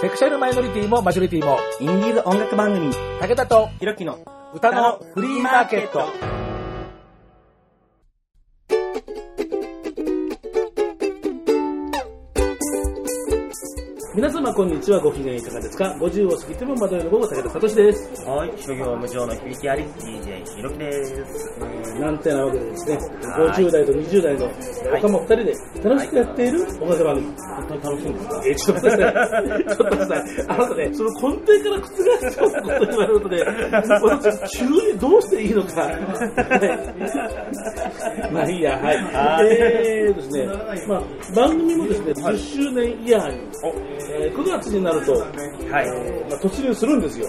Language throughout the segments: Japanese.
セクシャルマイノリティもマジョリティも、インディーズ音楽番組、武田とひろきの歌のフリーマーケット。皆様こんにちは、ご機嫌いかがですか ?50 を過ぎても窓よの午後、武田聡です。はい、諸行無常の響きあり、DJ ひろきです。えーなんてなわけでですね、はい50代と20代の若者2人で楽しくやっている音楽番組。本当に楽しいんですかえーちょっと待ってください。ちょっと待ってください。あなたね、その根底から覆すようなこと言われるとね、私、急にどうしていいのか。は いまあいいや、はい。はいえーですね、まあ、番組もですね、10周年イヤーに、えー9月になると、はい。まあ、突入するんですよ。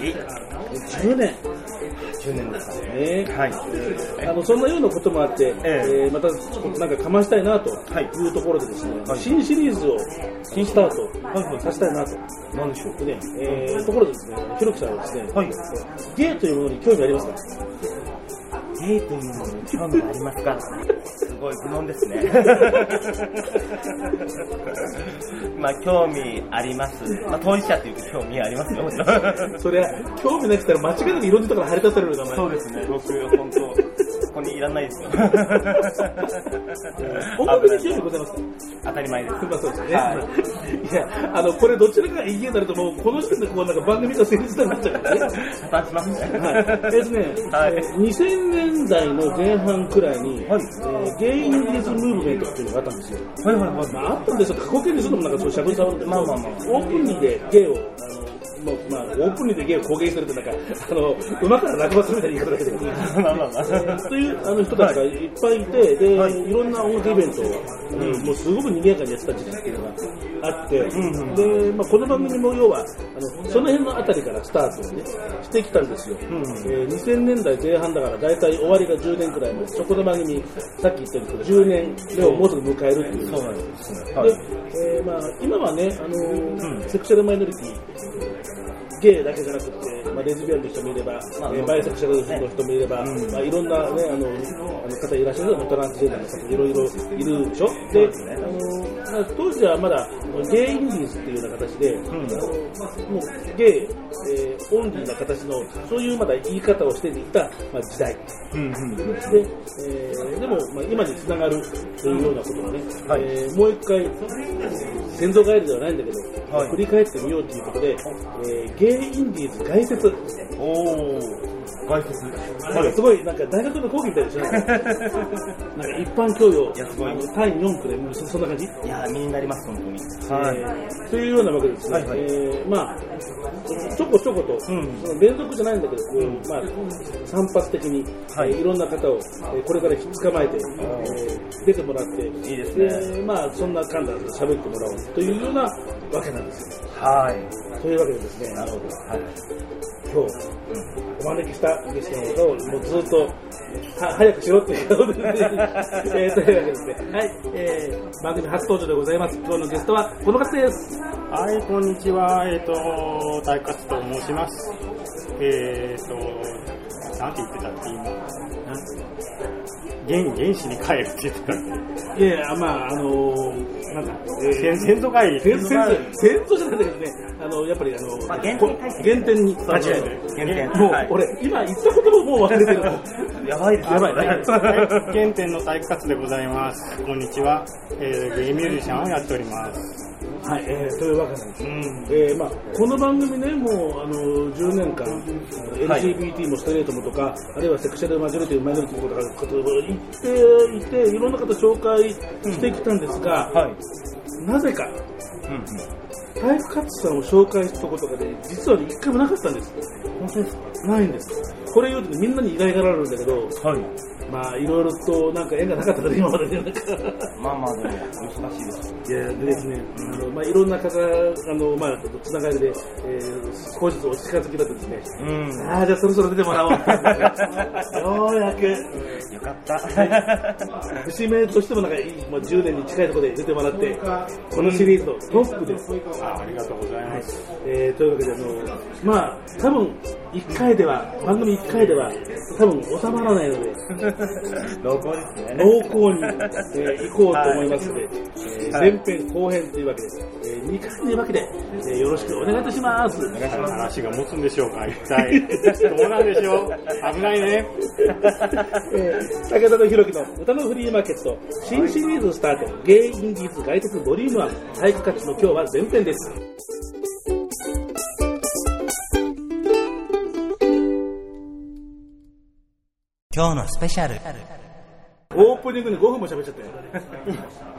いい。10年。10年ですかね。ねはい。あのそんなようなこともあって、ええーまたなんかかましたいなとはいいうところでですね、はい新シリーズを新スタートさせたいなと。何でしょう？でね、えーところでですね、ひろきさんはですね、はい。ゲイというものに興味ありますか？ゲイというものに興味ありますか？すごい愚問ですね。まあ、興味あります。まあ、当事者というか興味ありますよ。それは興味なくたら間違いなくいろんなところから張り立たれる名前。そうですね、僕、本当ここにいらないですよ。音楽に興味ございますか当たり前です。まあそうですよね。、はいや、あの、これどちらかが家になるともうこの時点でこうなんか番組が成立になっちゃうからね。破綻しますね。はい、えっとね、はいえー2000年代の前半くらいに、はいえーゲイインディーズムーブメントっていうのがあったんですよ。はいはいはい。まあ、あったんですよ、過去形にするのもなんかそうしゃぶりさんで、まあまあまあオープンにでゲイを、あのまあ、オープンにでゲイを公言するってなんか、あの、馬から落馬するみたいな言い方だけど。というあの人たちがいっぱいいて、で、はいい、ろんな音楽イベントを、もうすごく賑やかにやってた時期っていうのがあって、んで、まあ、この番組も要は、あのその辺のあたりからスタートをね、してきたんですよ。んえー2000年代前半だから、だいたい終わりが10年くらいの、そこの番組、さっき言ったように10年目をもうすぐ迎えるっていう。そうなんですね。で、はい。えーまあ、今はね、あのセクシャルマイノリティ、ゲイだけじゃなくて、まあ、レズビアンの人もいれば、まあえーバイセクシャルの人もいれば、うん。まあ、いろんな、ね、あのあの方いらっしゃるトランスジェンダーの方いろいろいるでしょ？で、あの当時はまだゲイインディーズっていうような形で、ん。あのもうゲイ、えーオンリーな形の、そういうまだ言い方をしていた、まあ、時代。うんうん。で、えーでも、まあ、今につながるというようなことをね、はいえーもう一回、先祖返りではないんだけど、はい振り返ってみようということで、えーゲイインディーズ概説、おー。外説。なんかすごい、なんか大学の講義みたいでしょ、なんか一般教養いやすごい、単位4区で、もうそそんな感じ、いやー、身になります、本当に。えーというようなわけですね、はいはい。えーまあ、ちょこちょこと、ん。その連続じゃないんだけど、こうまあ、散発的に、はい。いえーいろんな方を、えーこれから捕まえて、えー出てもらって、いいですね。でまあ、そんな感じで喋ってもらおうというようなわけなんですよ。はい。というわけでですね、なるほど。はい。今日、お招きしたゲストの方をもうずっとは早くしろっていうことで、えーというわけでですね、はい、えー番組初登場でございます。今日のゲストはこの方です。はい、こんにちは。えっ、と、大勝と申します。えっ、と、なんて言ってたっけ、今。原原始に帰るって言ってたっいやいや、まあ、あのー、なんか、えけ。先先祖返り。先祖、先祖じゃないんだけどね、あの、やっぱりあの、まあ原点に返す原点に立ち返る。原点。もう、はい俺、今言ったことももう忘れてる。やばいですやばい原点の大勝でございます。こんにちは。えーゲイミュージシャンをやっております。はい、えー、というわけなんです。うん。えーまあ、この番組ね、もうあの10年間、はい LGBT もストレートもとか、あるいはセクシャルマジョリティ、マイノリティもとかことを言っていて、いろんな方紹介してきたんですが、はい。なぜか、うんうん。タイプカッツさんを紹介したことがね、実はね一回もなかったんです。本当ですか？ないんです。これ言うとねみんなに意外がられるんだけど、はい。まあ、いろいろとなんか縁がなかったから、今まで。まあまあでも、難しいです。いやでですね、あのまあ、いろんな方、あのまあ、つながりで、えー、少しずつお近づきだとですね、うん。ああ、じゃあそろそろ出てもらおう。ようやく、よかった。節目としてもなんかいい、もう10年に近いところで出てもらって、このシリーズのトップです。あありがとうございます。えーというわけで、あのまあ、多分1回では、番組1 1回では多分収まらないので、濃厚ですね。濃厚に、えー行こうと思いますので、えーはい前編後編というわけで、え2回というわけで、えーよろしくお願いいたします。話が持つんでしょうか 一体。どうなんでしょう危ないね。えー武田のひろきの歌のフリーマーケット新シリーズスタートゲイインディーズ外国ボリューム1体育活の今日は前編です今日のスペシャル。オープニングに5分も喋っちゃっ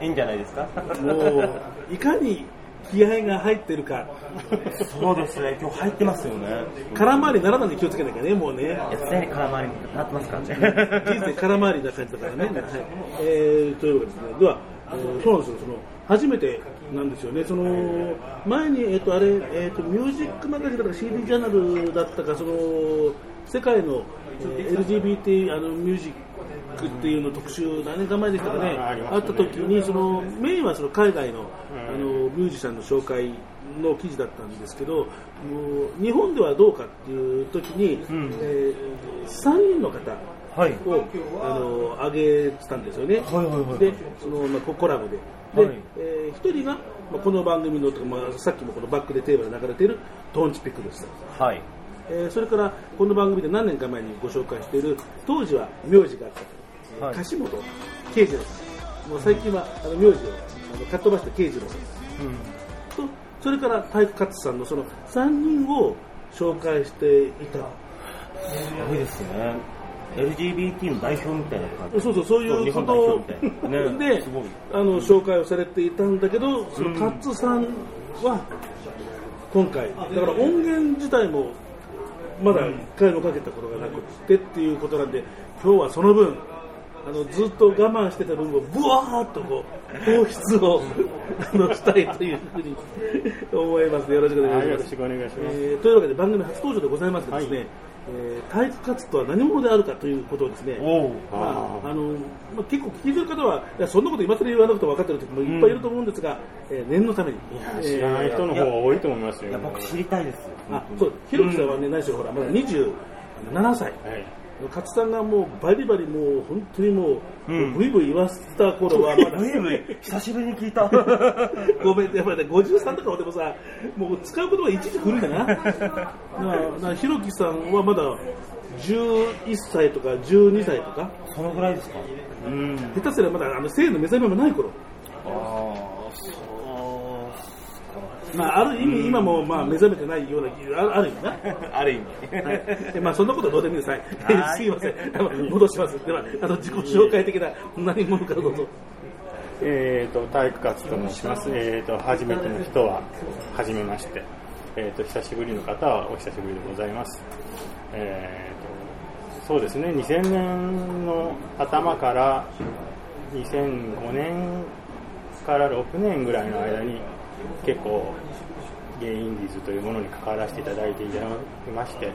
いいんじゃないですか？たよもういかに気合が入ってるか。そうですね、今日入ってますよね。空回りにならないで気をつけなきゃねもうね。いや、常に空回りになってますから人ね。生空回りな感じだからね、はい。えー、というわけですね。では、えーそうなんですよ。その初めてなんですよね。その前に、えっとあれえっとミュージックマガジンだか CD ジャーナルだったかその世界のえー LGBT あのミュージックっていうの特集何年か前でしたかね。あった時にそのメインはその海外のあのミュージシャンの紹介の記事だったんですけどもう日本ではどうかっていう時に、ん。え3人の方はい。をあの上げてたんですよね、はいはいはいでその、まあ、ココラボで、ではい。えー一人が、まあ、この番組の、まあ、さっきもこのバックでテーマで流れているトンチピックです、はい。えーそれからこの番組で何年か前にご紹介している当時は名字があった、はい樫本慶次郎さんもう最近はあの名字をあのかっ飛ばして慶次郎さんうん。とそれから体育活さんのその3人を紹介していたすごいですね。LGBT の代表みたいな感じ。そうそう、そういうこと。で、すごい。あの紹介をされていたんだけど、そのカッツさんは今回、だから音源自体もまだ一回もかけたことがなくってっていうことなんで、今日はその分、あのずっと我慢してた分をブワーッとこう放出を あのしたいというふうに思います。よろしくお願いしますはいよろし。くお願いします。えーというわけで番組初登場でございますがですね、えー体育活とは何者であるかということをですね。まああのまあ、結構聞いてる方は、いやそんなこと今更言わなくて分かってる人もいっぱいいると思うんですが、えー念のために、知らない人の方が多いと思いますよ。いや、僕知りたいです。あそうひろきさんはね、何しろほら、まだ27歳、はい。勝さんがもうバリバリ、もう本当にもう、うんブイブイ言わせた頃は、まだブイブイ、久しぶりに聞いた。ごめん、やっぱりね、53とかでもさ、もう使うことがいちいち古いんだな。だから、だからひろきさんはまだ11歳とか12歳とか、そのぐらいですかうん。下手すればまだあの性の目覚めもない頃。ああ、そう。まあ、ある意味、今もまあ目覚めてないような、あある意味な。ある意味。はいえまあ、そんなことはどうでもいいです。はいはいすいません。戻します。では、あの自己紹介的な何者かどうぞ。えー、と体育活と申します、えー、と初めての人は初めまして、えー、と久しぶりの方はお久しぶりでございます、えー、とそうですね2000年の頭から2005年から6年ぐらいの間に結構ゲイインディーズというものに関わらせていただいていまして、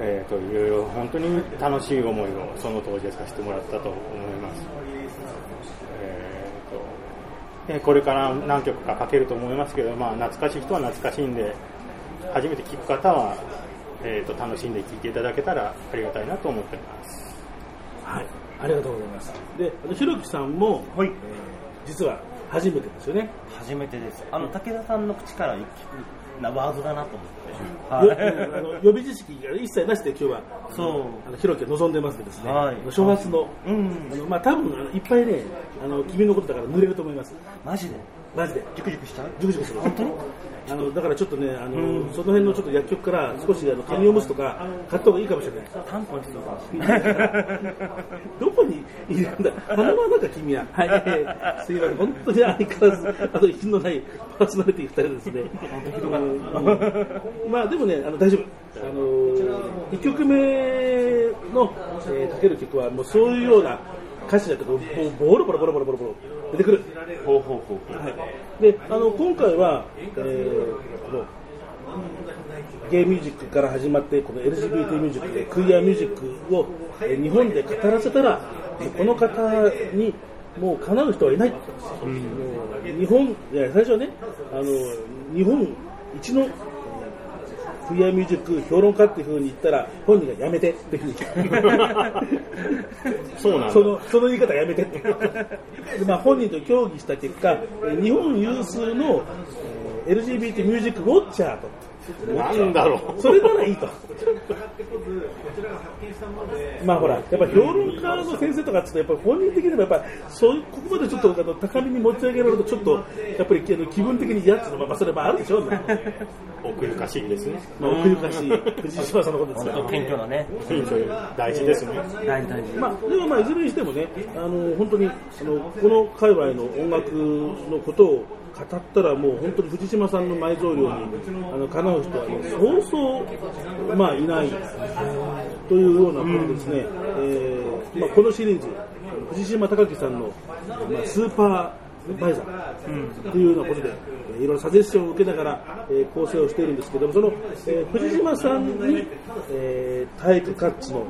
えー、といろいろ本当に楽しい思いをその当時はさせてもらったと思います。えーとでこれから何曲かかけると思いますけど、まあ、懐かしい人は懐かしいんで初めて聴く方は、えー、と楽しんで聴いていただけたらありがたいなと思ってます。はい。ありがとうございます。で、ひろきさんも、はい。えー実は初めてですよね。初めてです。あの、武田さんの口から聞くなワードだなと思よって。はい。あの予備知識が一切なしで今日は、そう。あのひろきは望んでますけどですね、はい初発の、うん。あのまあ多分あのいっぱいね、あの君のことだから濡れると思います。マジで？マジで。ジュクジュクしちゃう？ジュクジュクする。本当？にあのだからちょっとね、あの、うんその辺のちょっと薬局から少しあの紙おむつとか買った方がいいかもしれない。タンポン。どこにいるんだ？鼻の中君は。はい、えーすいません。本当に相変わらず、あと息のないパーソナリティ二人ですね。うんまあでもね、あの大丈夫。あの1曲目の、えーかける曲はもうそういうような歌詞だとか、もうボロボロボロボロボロボロ出てくる。ほうほうほうほう。はい、であの今回は、えーこのゲイミュージックから始まってこの LGBT ミュージックでクイアミュージックを、えー日本で語らせたらこの方にもう叶う人はいない、もう日本いや最初はねあの日本一のフリーアミュージック評論家っていうふうに言ったら、本人がやめてっていうふうに そうなんだそのその言い方やめてって。でまあ、本人と協議した結果、えー日本有数の、えー LGBT ミュージックウォッチャーと。なんだろう。それならいいと。まあほら、やっぱり評論家の先生とかって言うとやっぱり本人的にもやっぱそういうここまでちょっとあの高みに持ち上げられるとちょっとやっぱりあの気分的に嫌っていうのはまあそれはあるでしょうね。奥ゆかしいですね。まあ奥ゆかしい藤島さんのことですから本当。謙虚なね。品種大事ですね。大事大事。まあ、でもまあいずれにしてもね、あの本当にあのこの界隈の音楽のことを語ったらもう本当に藤島さんの埋蔵量にあのかなう人は、ね、そうそう、まあ、いないというようなことですね、えーまあ、このシリーズ藤島隆樹さんの、まあ、スーパーバイザーというようなことで、えーいろいろサジェスションを受けながら、えー構成をしているんですけどもその、えー藤島さんに、えー体育カッチの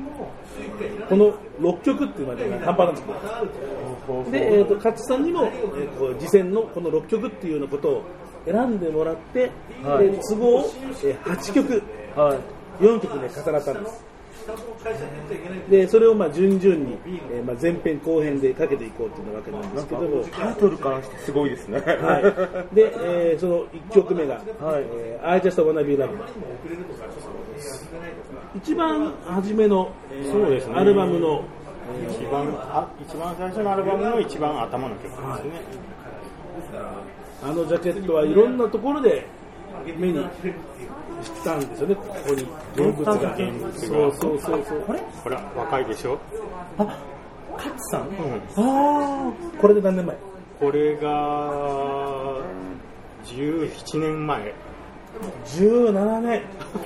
この6曲っていうのはね半端なんですけど。で、えー、と勝さんにも、えーこう次戦のこの6曲っていうようなことを選んでもらって、はい。で都合、えー8曲はい。4曲で重なったんですでそれをまあ順々に、えーまあ、前編後編でかけていこうというわけなんですけども。タイトルからしてすごいですね。はい、で、えーその1曲目が、はい。えー I Just Wanna Be Loved 一番初めの、えーそうですね。アルバムの、一番あ一番最初のアルバムの一番頭の曲ですね。あのジャケットはいろんなところで目にしたんですよね、ここに現物が。現物がそうそうそうそう。これ？ほら若いでしょ？あ、カツさん？うん。あこれで何年前？これが17年前。?17 年。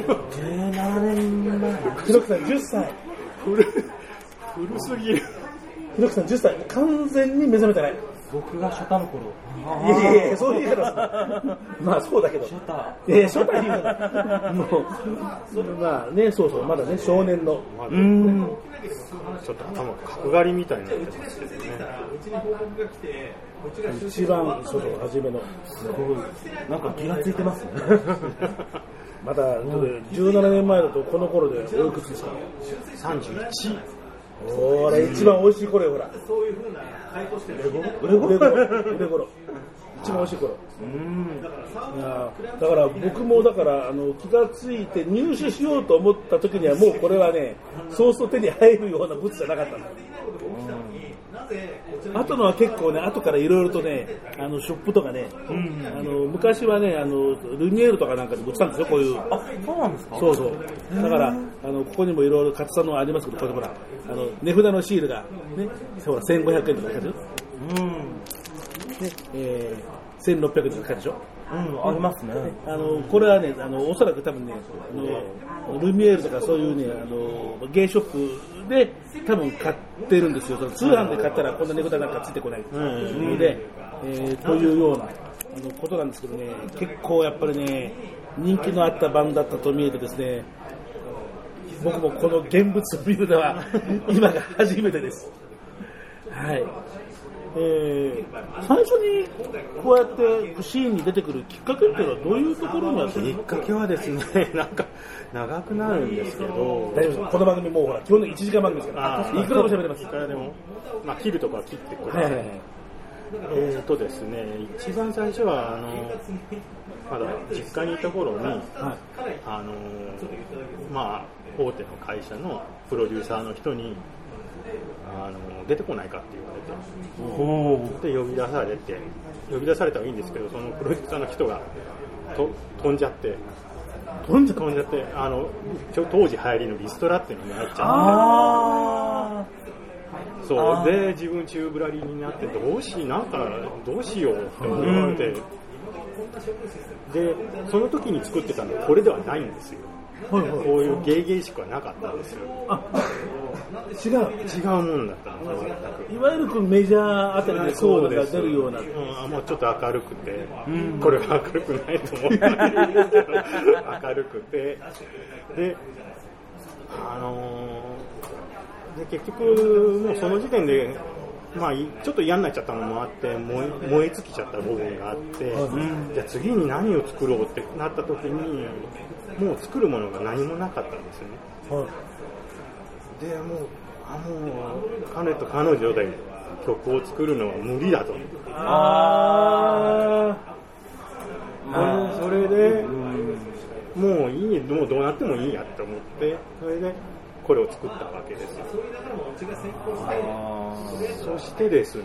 あ、17年前。ひろきさん10歳。古古すぎる。ひろきさん10歳。完全に目覚めてない。僕が初太の頃。いやいやいや、そういう言い方するまあそうだけど。初太。いやいや、初代言うな。もう、まあね、そうそう、まだね、少年の。うん。ちょっと頭角刈りみたいになってますけどね。一番、その、初めの。すごい。なんか気がついてますね。まだ、17年前だと、この頃でおいくつですか？31。ほら、一番美味しい頃よ、ほら。腕頃腕頃腕頃一番美味しい頃。うん。だから僕もだからあの気がついて入手しようと思った時にはもうこれはねそうそう手に入るような物じゃなかったんだあとのは結構ね後からいろいろとねあのショップとかね、あの昔はねあのルミエールとかなんかで売ってたんですよこういうあ、そうなんですか？そうそう。だから、あの、ここにもいろいろ勝さんのありますけど、これほら、あの、値札のシールが、ね、ほら、1500円とか書いてあるよ。うん。ね、えー、1600円とか書いてあるでしょ？うん、ありますね。あの、これはね、あの、おそらく多分ね、あの、ルミエールとかそういうね、あの、ゲイショップで多分買ってるんですよ。その通販で買ったらこんな値札なんかついてこないので、えーというような、あの、ことなんですけどね、結構やっぱりね、人気のあった版だったと見えてですね、僕もこの現物を見るのは今が初めてです。はい。えー最初にこうやってシーンに出てくるきっかけっていうのはどういうところにあったんきっですかかけはですね、なんか長くなるんですけど、大丈夫です。この番組もうほら基本的に1時間番組ですから。いくらでも喋れます。いくらでも、まあ、切るとこは切ってください。はいはいはい。えーとですね、一番最初は、あの、まだ実家にいた頃に、はい。あの、まあ、大手の会社のプロデューサーの人に、あの、出てこないかって言われて、で、呼び出されて、呼び出されたらいいんですけど、そのプロデューサーの人が、と飛んじゃって、飛んじゃって、あの、当時流行りのリストラっていうのに入っちゃって、あそう。で自分宙ぶらりになってどうしなんかどうしようって思われて、でその時に作ってたのはこれではないんですよ、はいはい。こういうゲイゲイしくはなかったんですよ。あ違う。違うもんだったいわゆるこのメジャーあたりでこうなんか出るような。うん、もうちょっと明るくて、これは明るくないと思う。んですけど明るくて。であのーで結局もうその時点でまあ、いちょっと嫌になっちゃったのもあって燃え燃え尽きちゃった部分があって、じゃあ次に何を作ろうってなった時にもう作るものが何もなかったんですよね。でもうあもう彼と彼女で曲を作るのは無理だと。ああそれでもういいもうどうなってもいいやって思ってそれでこれを作ったわけですよ。そしてですね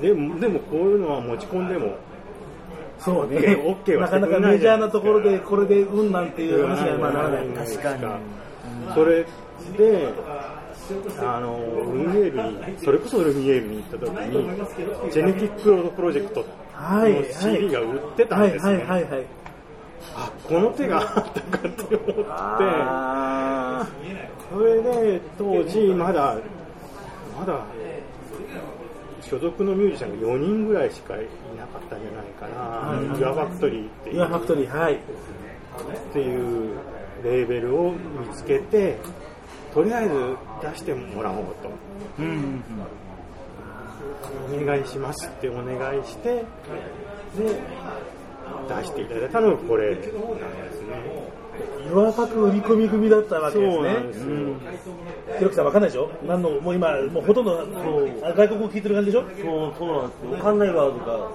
でもでもこういうのは持ち込んでもーそうね。OK はなかなかメジャーなところでこれでうんなんていう話がまあならない。確かに。それであのルミエールにそれこそルミエールに行った時にジェネティックロードプロジェクトはい。の CD が売ってたんですはいねはいはいはい。あこの手があったかって思って。れで当時まだまだ所属のミュージシャンが4人ぐらいしかいなかったんじゃないかな、ユアファクトリーっていう。ーユアファクトリーはい。っていうレーベルを見つけてとりあえず出してもらおうと、お願いしますってお願いしてで出していただいたのがこれなんですねユアファク売り込み組だったわけですね。そうなんですよ。ひろきさんわかんないでしょ？何のもう今もうほとんどあ外国語聞いてる感じでしょ？そう、そうなんですよ。わかんないワードが、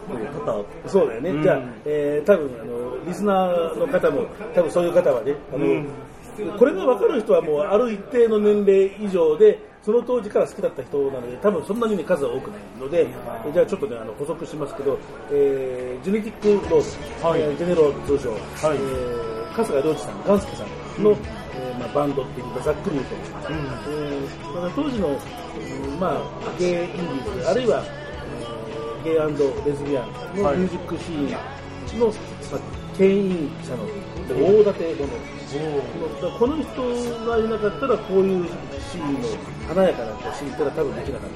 多々そうだよね、うん。じゃあ、えー、多分あのリスナーの方も、多分そういう方はね、あのこれが分かる人はもうある一定の年齢以上で、その当時から好きだった人なので、多分そんなに、ね、数は多くないので、じゃあちょっとね、あの補足しますけど、えージェネティックロード、はい。えージェネロ通称、はい。えー春日良二さん、ガンスケさんの、えーまあ、バンドっていうか、ざっくり言うと、えーだから当時の、うんまあ、ゲイインディーズ、あるいは、えーゲイレズビアンのはい。ミュージックシーンの、まあ、牽引者の大立て者、だからこの人がいなかったらこういうシーンの華やかなシーンってのは多分できなかっ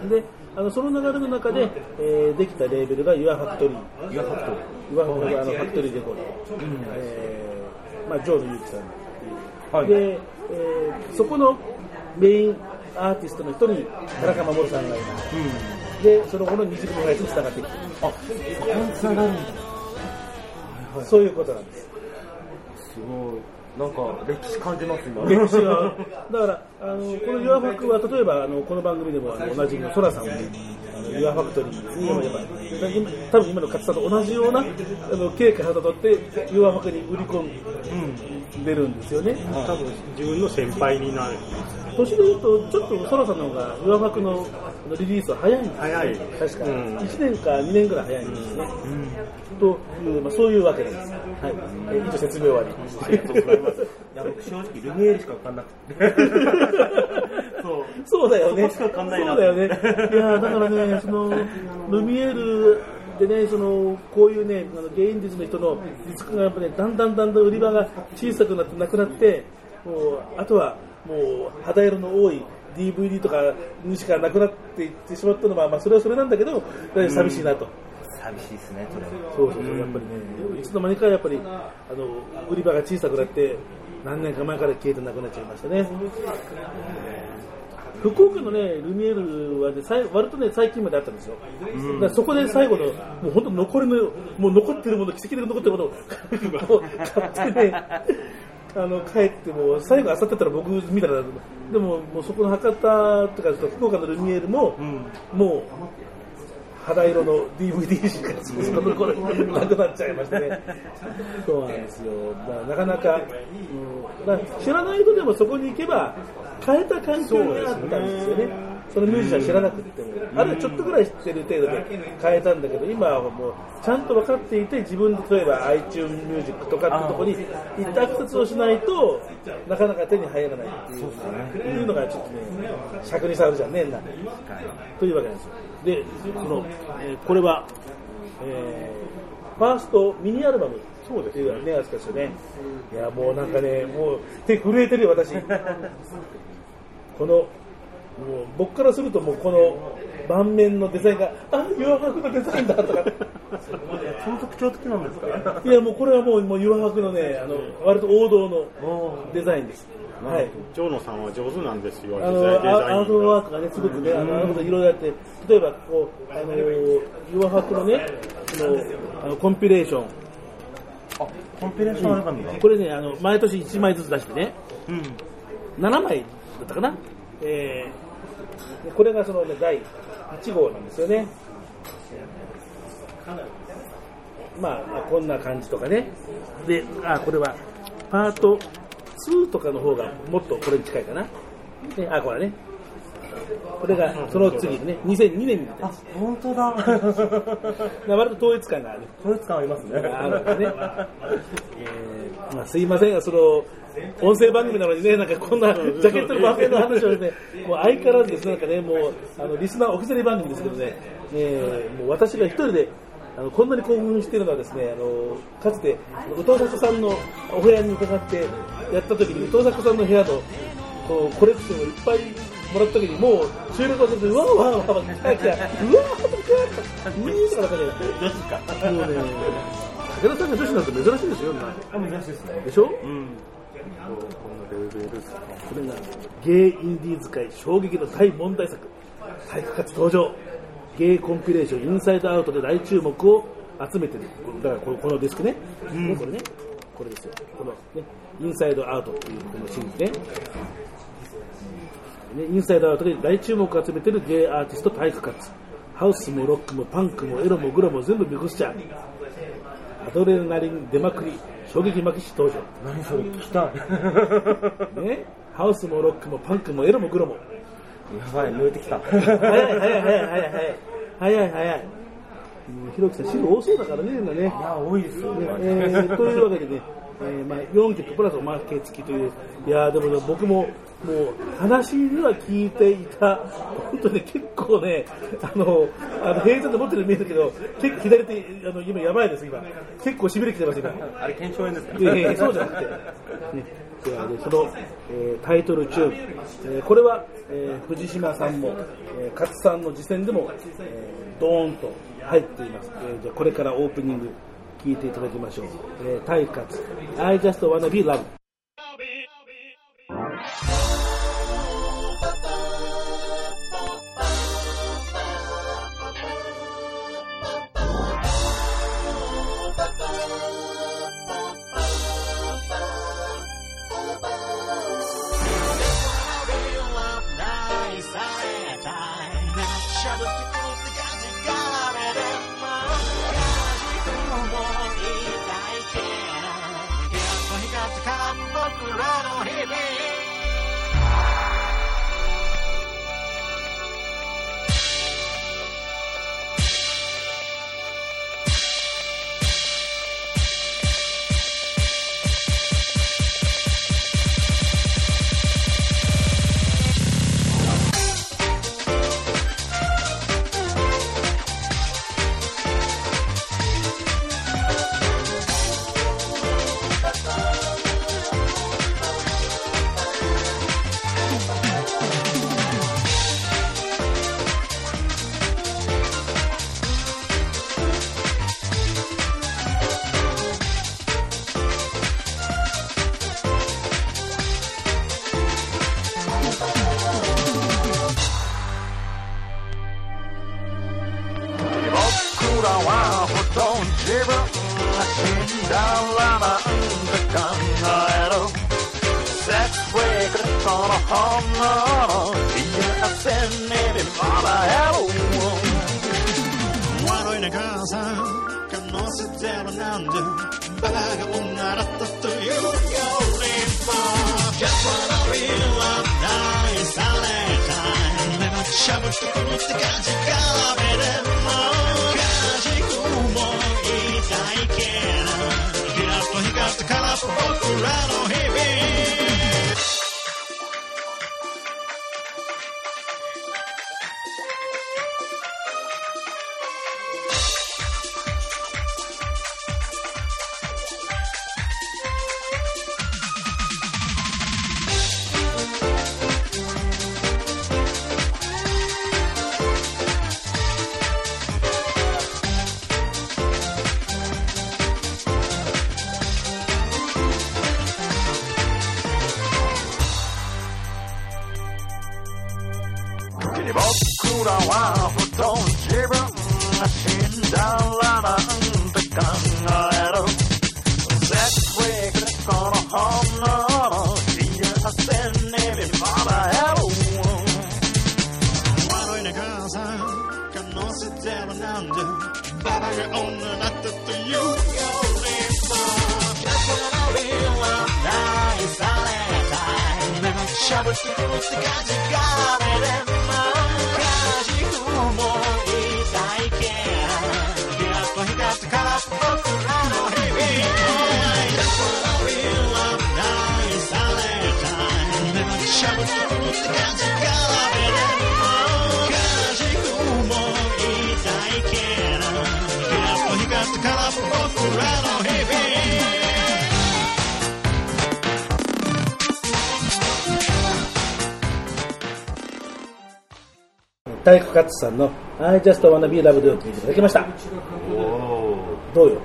た。であのその流れの中で、えーできたレーベルがユアファクトリー。ユアファクトリユアファクトリーあのファクトリーレコード。えーまあ、ジョーのユウキさん。はいで、えーそこのメインアーティストの人に田中守さんがいます。で、その後の二次元開発につながっていく。あ、そこに繋がるんだ。そういうことなんです。すごい。なんか、歴史感じます、今。歴史が。だから、あの、このユアファクは、例えば、あの、この番組でも、あの、おなじみのソラさんも、あの、ユアファクトリーに、やっぱ、今多分今の勝さんと同じような、あの、経過をたどって、ユアファクに売り込んでるんですよね。多分自分の先輩になる年で言うと、ちょっとソラさんの方が、ユアファクのあのリリースは早いんですよ早い確か、うん1年か2年ぐらい早いんですね。という、まあ、そういうわけです。はい。え以上説明終わり。ありがとうございます。いや、僕正直、ルミエールしかわかんなくて。そう。そうだよね。そかかそうだよね。いやだからね、その、ルミエールでね、その、こういうね、あのゲインディズの人のリスクがやっぱね、だんだんだんだん売り場が小さくなってなくなって、もう、あとは、もう、肌色の多い DVD とかにしかなくなっていってしまったのは、まあ、それはそれなんだけど、寂しいなと。寂しいですね、それ。そうそうそう、やっぱりね、いつの間にかやっぱり、あの、売り場が小さくなって、何年か前から消えてなくなっちゃいましたね。福岡のね、ルミエールはね、割とね、最近まであったんですよ。だからそこで最後の、もう本当残りの、もう残ってるもの、奇跡的に残ってるものを買ってね、あの、帰ってもう、最後あさってたら僕見たら、でも、もうそこの博多とか、福岡のルミエールも、もう、肌色の DVD しかその頃なくなっちゃいましたね。そうなんですよ。だからなかなか、うん、知らない人でもそこに行けば変えた環境があったんですよね。そのミュージシャン知らなくっても、あるいはちょっとぐらい知ってる程度で変えたんだけど、今はもうちゃんと分かっていて、自分で例えば iTunes ミュージックとかってとこに行ってアクセスをしないとなかなか手に入らないっていうっていうのがちょっとね、尺に触るじゃんねえな。というわけなんですよ。で、その、えーこれは、えーファーストミニアルバムそうですね、ね、やつですよね。いや、もうなんかね、もう手震えてるよ、私。この、もう僕からするともうこの盤面のデザインが、あ、ユアハクのデザインだとか。その特徴的なんですか？いや、もうこれはもう、もうユアハクのね、あの、割と王道のおデザインです。はい。長野さんは上手なんですよ、あのアアートワークがね、すごくね、あのいろいろやって、例えばこう、あのユアハクのね、そのあのコンピレーション、あ、コンピレーションアルバムが。これね、あの毎年1枚ずつ出してね、うん。7枚だったかな、えーでこれがその、ね、第1号なんですよね。まあ、まあこんな感じとかね。で、あ、これはパート2とかの方がもっとこれに近いかな。ね、あ、これね。これがその次にね、2002年に出てあ、本当だ。割と統一感がある。統一感ありますね。あるね。えーまあ、すいませんが、その、音声番組なのにね、なんかこんなジャケットの番組の話をね、もう相変わらずですね、なんかね、もう、あの、リスナーオフィシャル番組ですけどね、えーもう私が一人で、あの、こんなに興奮しているのはですね、あの、かつて、宇藤作さんのお部屋に伺ってやった時に、宇藤作さんの部屋の、こう、コレクションをいっぱいもらった時に、もう、収録をすると、うわーわーわーわー、来た来た、うわーうわーとかなんかね、女子か。もうね、武田さんが女子なんて珍しいですよ、今あ、珍しいですね。でしょ？うん。これがゲイインディーズ界衝撃の大問題作。体育活登場ゲイコンピレーションインサイドアウトで大注目を集めてる。だからこのこのディスクね、ねこれね。これですよ。この、ね、 Inside Out っていうこのシリーズね。ね Inside Out で大注目を集めてるゲイアーティスト体育 Cuts ハウスもロックもパンクもエロもグロも全部ミクスチャーアドレナリン出まくり。衝撃マキシ登場。何それ聞きたい。ね、ハウスもロックもパンクもエロもグロも。やばい、抜いてきた。早い早い早い早い早い。早い早い。うんひろきさん、資料多そうだからね、今ね。いや、多いですよ。ねえーというわけでね、えーまあ、4曲プラスおまけ付きという、いやーでもね、僕も、もう、話には聞いていた、本当に結構ね、あの、あの、平然と持ってるように見えるけど、結構左手、あの、今やばいです、今。結構痺れきてます、今。あれ、腱鞘炎ですか？いやいやそうじゃなくて、ね、ではねその、えータイトルチューン、えーこれは、えー藤島さんも、えー勝さんの次戦でも、えードーンと入っています、えーじゃこれからオープニング聞いていただきましょう、えー、タイカツ I just wanna be loved 体育カッツさんの I just wanna be loved を聞いていただきました。どうよ？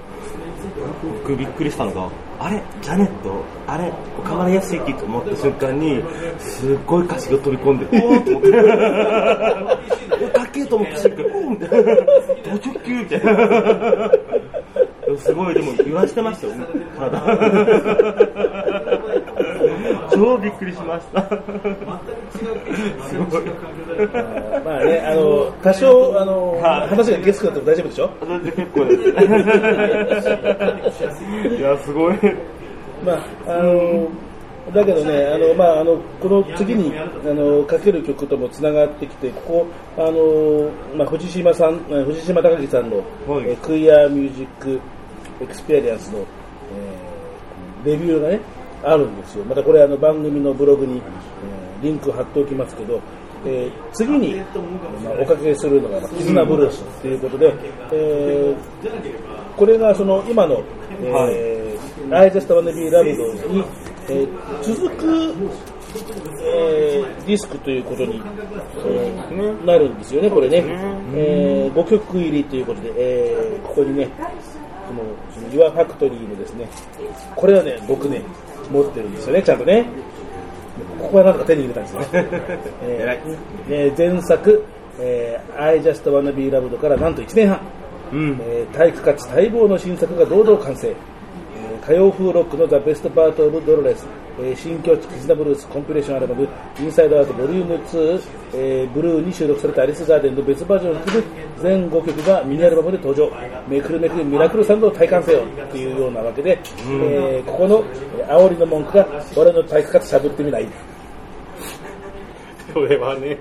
僕びっくりしたのが、あれ、ジャネット、あれ、岡村康之と思った瞬間に、すっごい歌詞が飛び込んで、おーっと思って、かっけえと思った瞬間、おーみたいな、ド直球みたいな。すごい、でも揺らしてましたよ、体。超びっくりしました。すごい。まあね、あの、多少、あの、はい話がゲスくなっても大丈夫でしょ？結構です。いや、すごい。まあ、あの、だけどね、あの、まあ、あの、この次に、あの、かける曲ともつながってきて、ここ、あの、まあ、藤島さん、え藤島隆樹さんの、はいえークイアミュージックExperience の、えーレビューがね、あるんですよ。またこれ、あの、番組のブログに、えーリンク貼っておきますけど、えー次に、まあ、おかけするのが、まあ絆ブルースということで、えーこれがその今の、えー、I Just Wanna Be Loved に、えー続く、えーディスクということに、えーなるんですよね、これね。え5曲入りということで、えーここにね、その、その Your Factory のですね、これはね、僕ね、持ってるんですよね、ちゃんとね。ここはなんとか手に入れたんですよね。えーえー前作、えー I Just Wanna Be Loved からなんと1年半。うん。えー体育かつ待望の新作が堂々完成、えー歌謡風ロックの The Best Part of Dolores、えー新境地絆ブルースコンピレーションアルバムインサイドアウトボリューム2、えーブルーに収録されたアリス・ガーデンの別バージョンを含む全5曲がミニアルバムで登場。めくるめくるミラクルサウンドを体感せよ。というようなわけで、えーここのえー煽りの文句が俺の体育かつしゃぶってみない。それはね、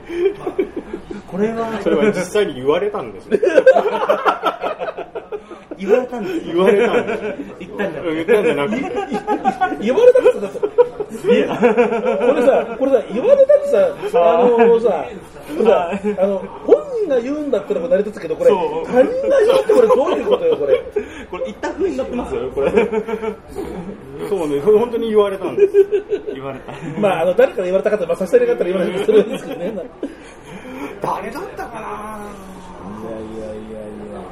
これは、それは実際に言われたんですね。言われたんですよ。言われたんです。言ったんじゃ言ったんじゃな言われたってさ、これさ、これさ、言われたってさ、あのさ、あの、本人が言うんだったらもう成り立つけど、これ、他人が言うってこれどういうことよ、これ。これ言った風になってますよ、これ。そうね、それ本当に言われたんです。言われた。まあ、あの、誰から言われたかったら、まあ、差し支えなかったら言わないするんですけどね。誰だったかな。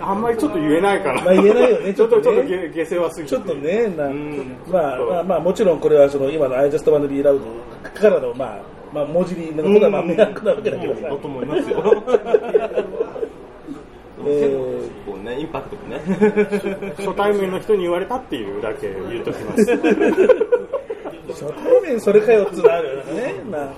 あんまりちょっと言えないから。まあ言えないよね ちょっと、ちょっとねちょっと下下世話すぎて。ちょっとね、なうんまあ、まあ、まあ、もちろんこれはその今の I just wanna be loud からの、まあ、まあ、文字になることはまあ迷惑なわけだけどさ。だと思いますよ。えーこうね、インパクトもね。初対面の人に言われたっていうだけ言っときます。初対面それかよっていうのあるよね。な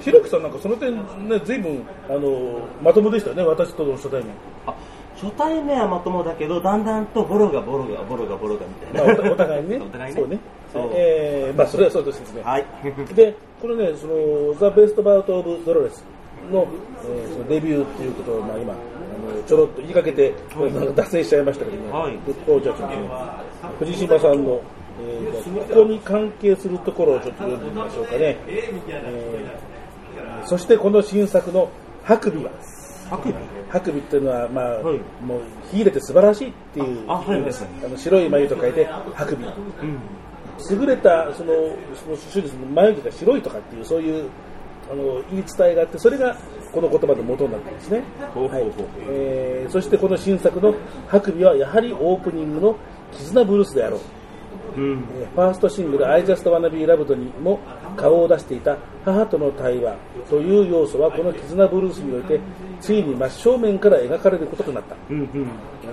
ひろきさんなんかその点ね、随分、あの、まともでしたよね、私との初対面。あ初対面はまともだけど、だんだんとボロがボロがボロがボロがみたいな。まあ、おお互いにね。お互いね。そうね。そうえーまあ、それはそうですね。はい。で、このね、その、ザ・ベスト・バウト・オブ・ドロレスの,、えーそのデビューっていうことを、まあ、今、あのちょろっと言いかけて、なんか脱線しちゃいましたけどね、はいここをじゃあちょっとね、藤島さんの、えーこに関係するところをちょっと読んでみましょうかね。えーそしてこの新作の白尾は、白白尾っていうのは、まあ、はいもう、秀でて素晴らしいっていう、あはいあの白い眉と書いて、白尾。優れたそのその手術の眉毛が白いとかっていうそういうあの言い伝えがあってそれがこの言葉の元になってるんですね、はい。えーそしてこの新作の「白尾」はやはりオープニングの「絆ブルース」であろう。うん。えーファーストシングル「I Just Wanna Be Loved」にも顔を出していた母との対話という要素はこの絆ブルースにおいてついに真正面から描かれることとなった。うんうん。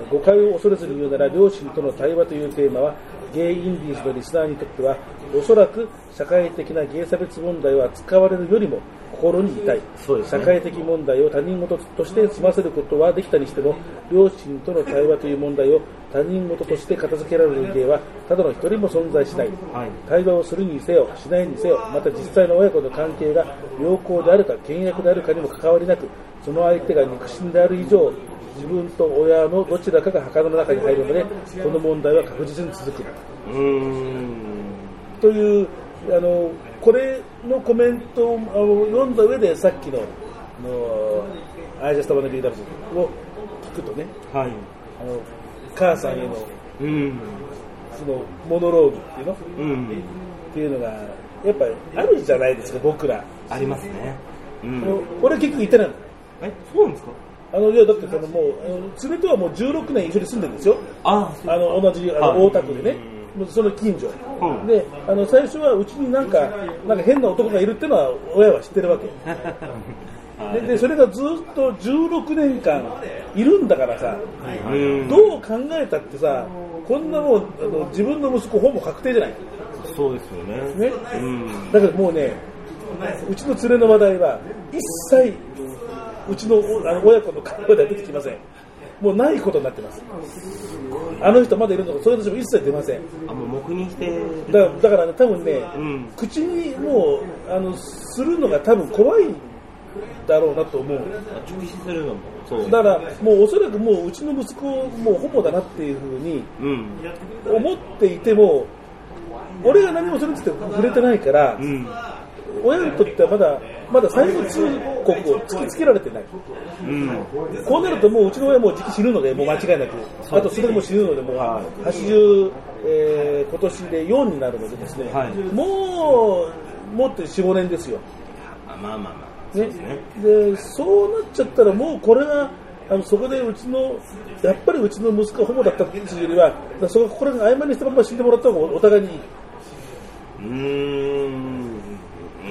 誤解を恐れずに言うなら両親との対話というテーマはゲイインディーズのリスナーにとってはおそらく社会的なゲイ差別問題を扱われるよりも心に痛い、そうですね。社会的問題を他人事として済ませることはできたにしても両親との対話という問題を他人事として片付けられるゲイはただの一人も存在しない、はい。対話をするにせよしないにせよまた実際の親子の関係が良好であるか険悪であるかにも関わりなくその相手が肉親である以上自分と親のどちらかが墓の中に入るのでこの問題は確実に続く。というあのこれのコメントを読んだ上でさっきの「の I just wanna be loved」を聞くとねはい。あの母さんへのうんそのモノローグっていうの？うん。っていうのがやっぱりあるじゃないですか僕ら、ありますね。うん。俺結局言ってないの。えそうなんですか？あのいやだってそのもう連れとはもう16年一緒に住んでるんですよ。ああの同じあはい。の大田区でね、もうその近所、う。んであの最初はうちになんかなんか変な男がいるっていうのは親は知ってるわけ。ででそれがずっと16年間いるんだからさ、うんどう考えたってさこんなもんあの自分の息子ほぼ確定じゃない？そうですよね。ね。うん。だからもうねうちの連れの話題は一切うちのおあの親子の会話では出てきませんもうないことになってます。あの人まだいるのかそれとしても一切出ません。あもう黙認してだからだからね多分ね、うん。口にもうあのするのが多分怖いだろうなと思う。直視するのもそう。だからもうおそらくもううちの息子もうホモだなっていうふうにうん。思っていても俺が何もそれについて触れてないから、うん。親にとってはまだまだ最後通告を突きつけられてない。うんこうなるともううちの親もうじき死ぬのでもう間違いなく。あとすぐにもう死ぬのでもうはい。80、えー今年で4になるのでですね、はい。もうもって45年ですよ。あまあまあまあそうねですね、でそうなっちゃったらもうこれはあのそこでうちのやっぱりうちの息子がホモだったっていうよりはそここれが曖昧にしたまま死んでもらった方がお互いにいい。っうー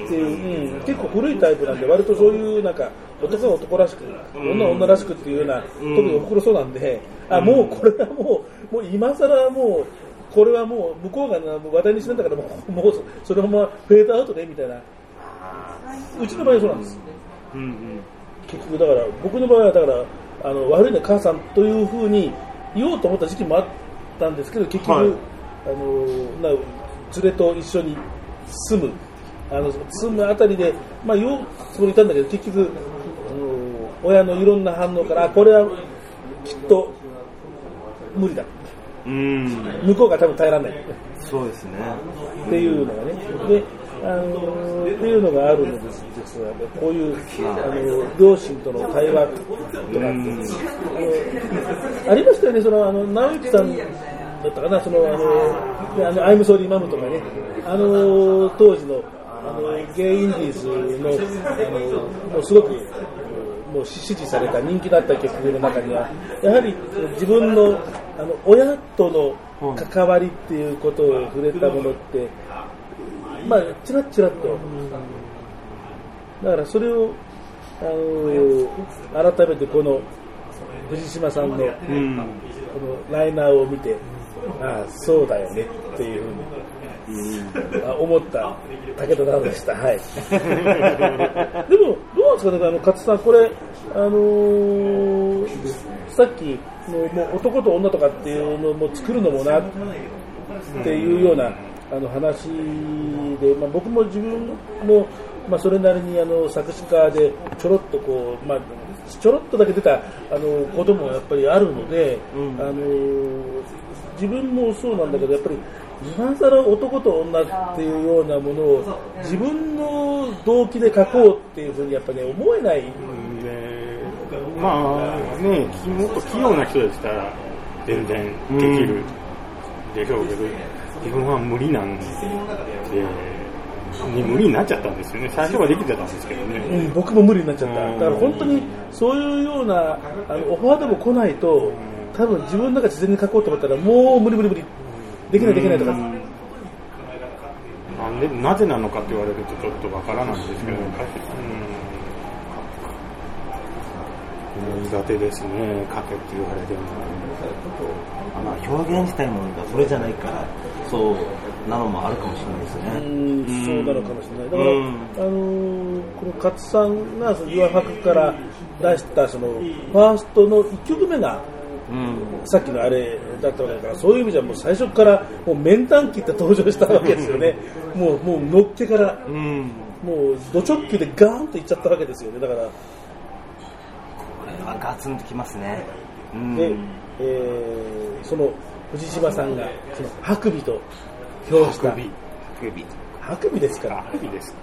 んていう、うん。結構古いタイプなんで割とそういうなんか男が男らしく女は女らしくっていうような、特におふくろそうなんであもうこれはもうもう今更もうこれはもう向こうがな話題にしないんだからもうもうそのままフェードアウトねみたいな。うちの場合はそうなんです。うんうん。結局だから僕の場合はだからあの悪いね母さんというふうに言おうと思った時期もあったんですけど結局、はいあのな連れと一緒に住むあの住むあたりで、まあ、言おうつもりいたんだけど結局親のいろんな反応からあこれはきっと無理だ。うん。向こうが多分耐えられない。そうですね。っていうのがね、であのっていうのがあるのですですが、こういうあの両親との対話とかあのありましたよね、そのあの直之さんだったかな、そのあのであのアイムソーリーマムとかね、あの当時のあのゲイインディーズのあのもうすごくもう支持された人気だった曲の中にはやはり自分のあの親との関わりっていうことを触れたものって、まあ、ちらっちらっとだからそれをあの改めてこの藤島さんのこうん。のライナーを見てああそうだよねっていうふうにあ思った武田直でした。はい。でも、どうなんですかね、あの、勝さん、これ、あのーさっきの、もう男と女とかっていうのも作るのもなっていうような、あの話で、まあ、僕も自分も、まあ、それなりにあの作詞家でちょろっとこう、まあ、ちょろっとだけ出たあのこともやっぱりあるので、うんあの自分もそうなんだけどやっぱり今更男と女っていうようなものを自分の動機で書こうっていうふうにやっぱね思えない、でまあね、もっと器用な人でしたら全然できるでしょうけど、自分は無理なんで、に無理になっちゃったんですよね。最初はできてたんですけどね。うん、僕も無理になっちゃった、うん。だから本当にそういうようなあのオファーでも来ないと多分自分の中で自然に書こうと思ったらもう無理無理無理できないできないとかなんでなぜなのかって言われるとちょっとわからないんですけど、うん苦手ですね、かけって言われても。まあ、表現したいものがそれじゃないから、そうなのもあるかもしれないですね。うんそうなのかもしれない。だから、うんあのーこの勝さんがその岩白から出したそのファーストの1曲目がうん。さっきのあれだったわけだから、そういう意味じゃもう最初からもう面談機って登場したわけですよね。もう、もうのっけから、うん。もうド直球でガーンといっちゃったわけですよね。だから、これはガツンときますね。うん。で、えーその藤島さんがそのハクビと評した。ハクビですから、あいいです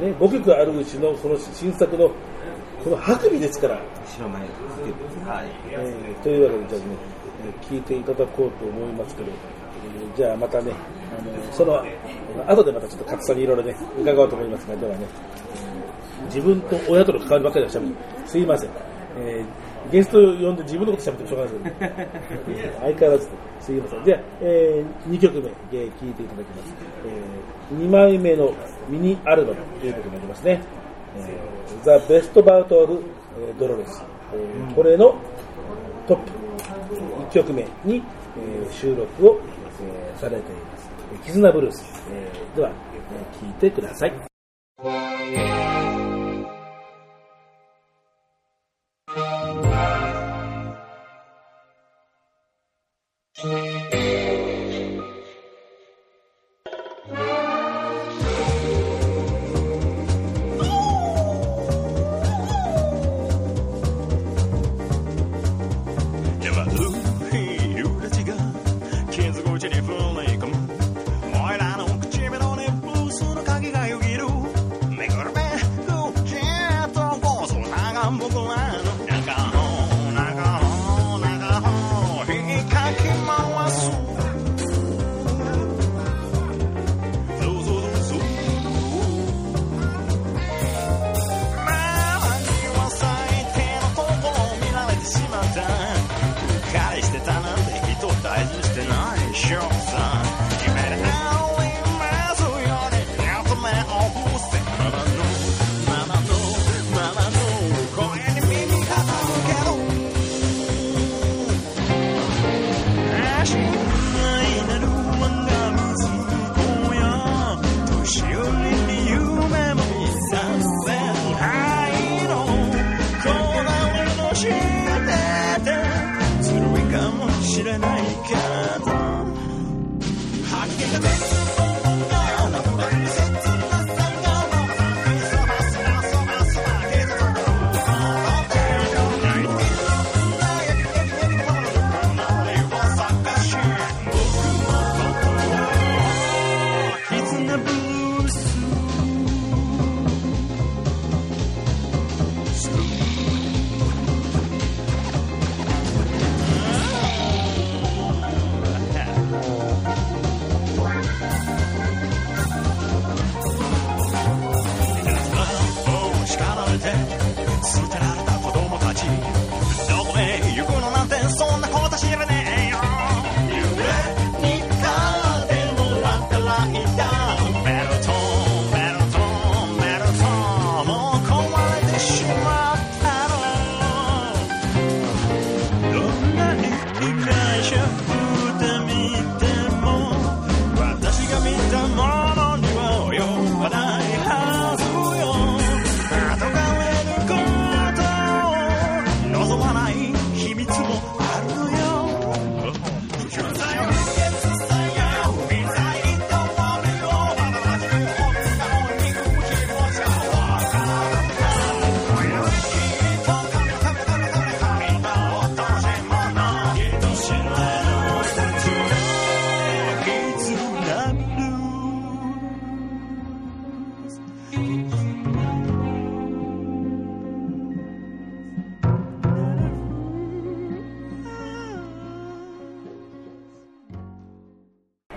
ね、5曲あるうちのこの新作のこのハクビですから、白前首。はい。えーというわけでじゃあねえー聞いていただこうと思いますけど、えーじゃあまたねあのその後でまたちょっと勝さんにいろいろね伺おうと思いますがではねえー自分と親との関わりばっかりでしゃべる。すいません、えーゲストを呼んで自分のことしゃべってもしょうがないですけど、ね、相変わらずすいません。じゃあ、え2曲目、えー聞いていただきます、え2枚目のミニアルバムということになりますね「ザ・ベストバウト・オブ・ドロレス」えーこれのトップ。1曲目に、えー収録を、えーされています「絆ブルース」えーでは、えー聞いてください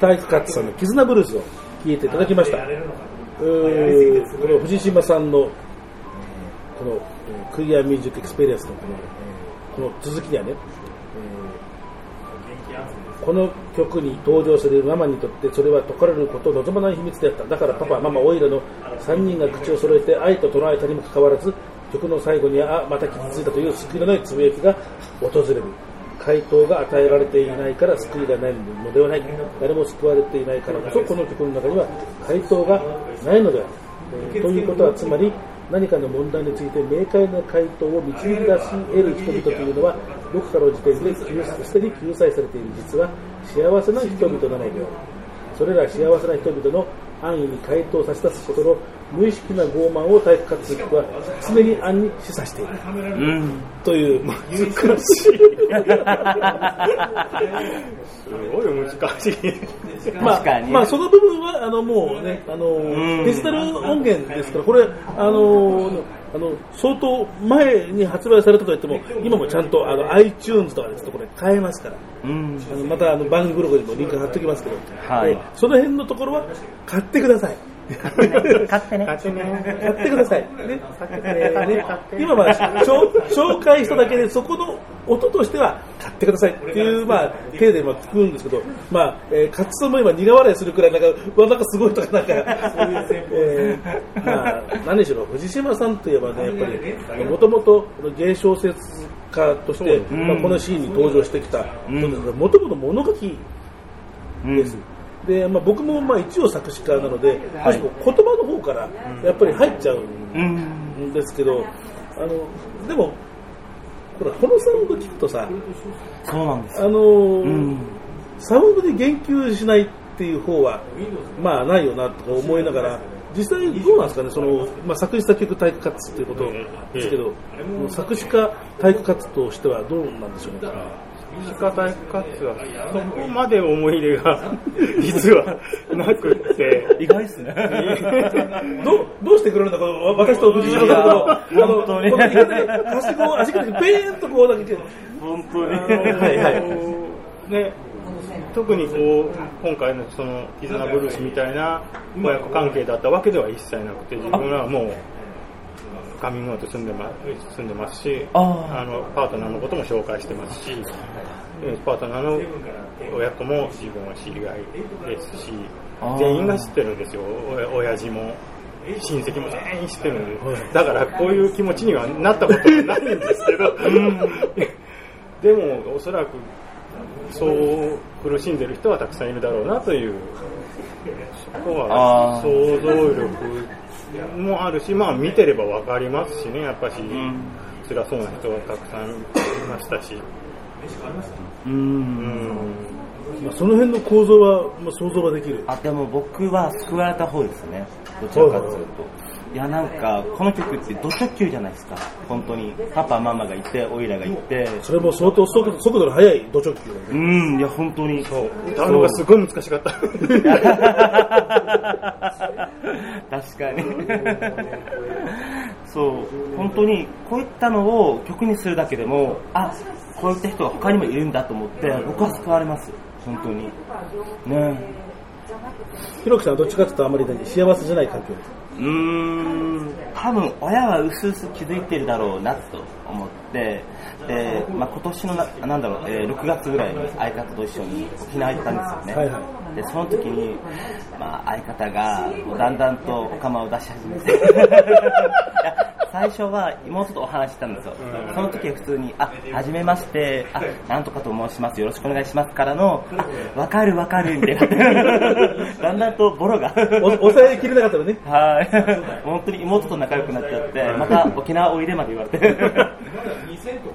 体育Cuts さんの絆ブルースを聞いていただきました。えーこの藤島さんの、えーこの、えー Queer Music Experience のこの,、えーこの続きにはね、えーこの曲に登場するママにとってそれは解かれることを望まない秘密であった。だからパパママオイラの3人が口を揃えて愛と唱えたにもかかわらず曲の最後にはあまた傷ついたという救いのないつぶやきが訪れる回答が与えられていないから救いがないのではない誰も救われていないからこそこの曲の中には回答がないのである、えーということはつまり何かの問題について明快な回答を導き出し得る人々というのはどこかの時点で救すでに救済されている。実は幸せな人々なのであるそれら幸せな人々の安易に回答させ出すことの無意識な傲慢を体育活動は常に暗に示唆しているうん。という、まあ、難しい。すごい難しい。まあまあ、その部分は、あの、もうね、あの、んデジタル音源ですから、これ、あの、あの、相当前に発売されたと言っても、今もちゃんと、あの、iTunes とかでちょっとこれ買えますから、うん。あのまた、あの、番組ブログにもリンク貼っておきますけど、はいえその辺のところは、買ってください。買ってね。勝手ね。買ってください。ね。えーね。今まあ、紹紹介しただけで、そこの音としては、買ってください。っていう、まあ、手でまあ聞くんですけど、まあ、えー、カツさんも今苦笑いするくらい、なんか、わ、なんかすごいとか、なんか、えーまあ、何でしろ、藤島さんといえばね、やっぱり、もともと芸小説家として、まあ、このシーンに登場してきた、もともと物書きうんでまあ、僕もまあ一応作詞家なので、どうしても言葉の方からやっぱり入っちゃううん。んですけど、あのでも、ほら、このサウンド聞くとさ、そうなんです。あのーうん。サウンドに言及しないっていう方は、まあないよなとか思いながら、実際どうなんですかね、その、まあ、作詞作曲体育活っていうことですけど、作詞家体育活としてはどうなんでしょうね。仕方活はそこまで思い入れが実はなくって。意外ですね。どうどうしてくれるんだ、この私と藤島さんと、あの、本当にはしごを足首でペーンとこうだけ本当に。はいはいね、特にこう今回のその絆ブルースみたいな親子関係だったわけでは一切なくて自分はもうカミングアウト住んで,、ま、住んでますしああのパートナーのことも紹介してますしえパートナーの親子も自分は知り合いですし全員が知ってるんですよ。お親父も親戚も全員知ってるんで。だからこういう気持ちにはなったことはないんですけど。でもおそらくそう苦しんでる人はたくさんいるだろうなというそこは想像力もあるしまあ見てれば分かりますしねやっぱし、ん辛そうな人はたくさんいましたし、う。うんん、まあ、その辺の構造は、まあ、想像はできる。あ、でも僕は救われた方ですね。どちらかというと。いや、なんか、この曲ってド直球じゃないですか。本当に。パパ、ママがいて、オイラがいて。それも相当速度速度の速い土直球だうね。ん、いや、本当に。そう。歌うのがすごい難しかった。確かに。そう、本当にこういったのを曲にするだけでも、あ、こういった人が他にもいるんだと思って、僕は救われます。本当に。ねひろきさんはどっちかというとあまり何幸せじゃない環境です。うーん、多分親はうすうす気づいてるだろうなと思って、で、まあ、今年のな、なんだろう、えー6月ぐらいに相方と一緒に沖縄行ったんですよね。はいはで、その時に、まあ、相方が、もうだんだんとお釜を出し始めて、最初は妹とお話ししたんですよ。その時は普通に、あ、はじめまして、あ、なんとかと申します、よろしくお願いしますからの、あわかるわかる、みたいな。だんだんとボロが。お抑えきれなかったらね。はい。本当に妹と仲良くなっちゃって、また沖縄おいでまで言われて。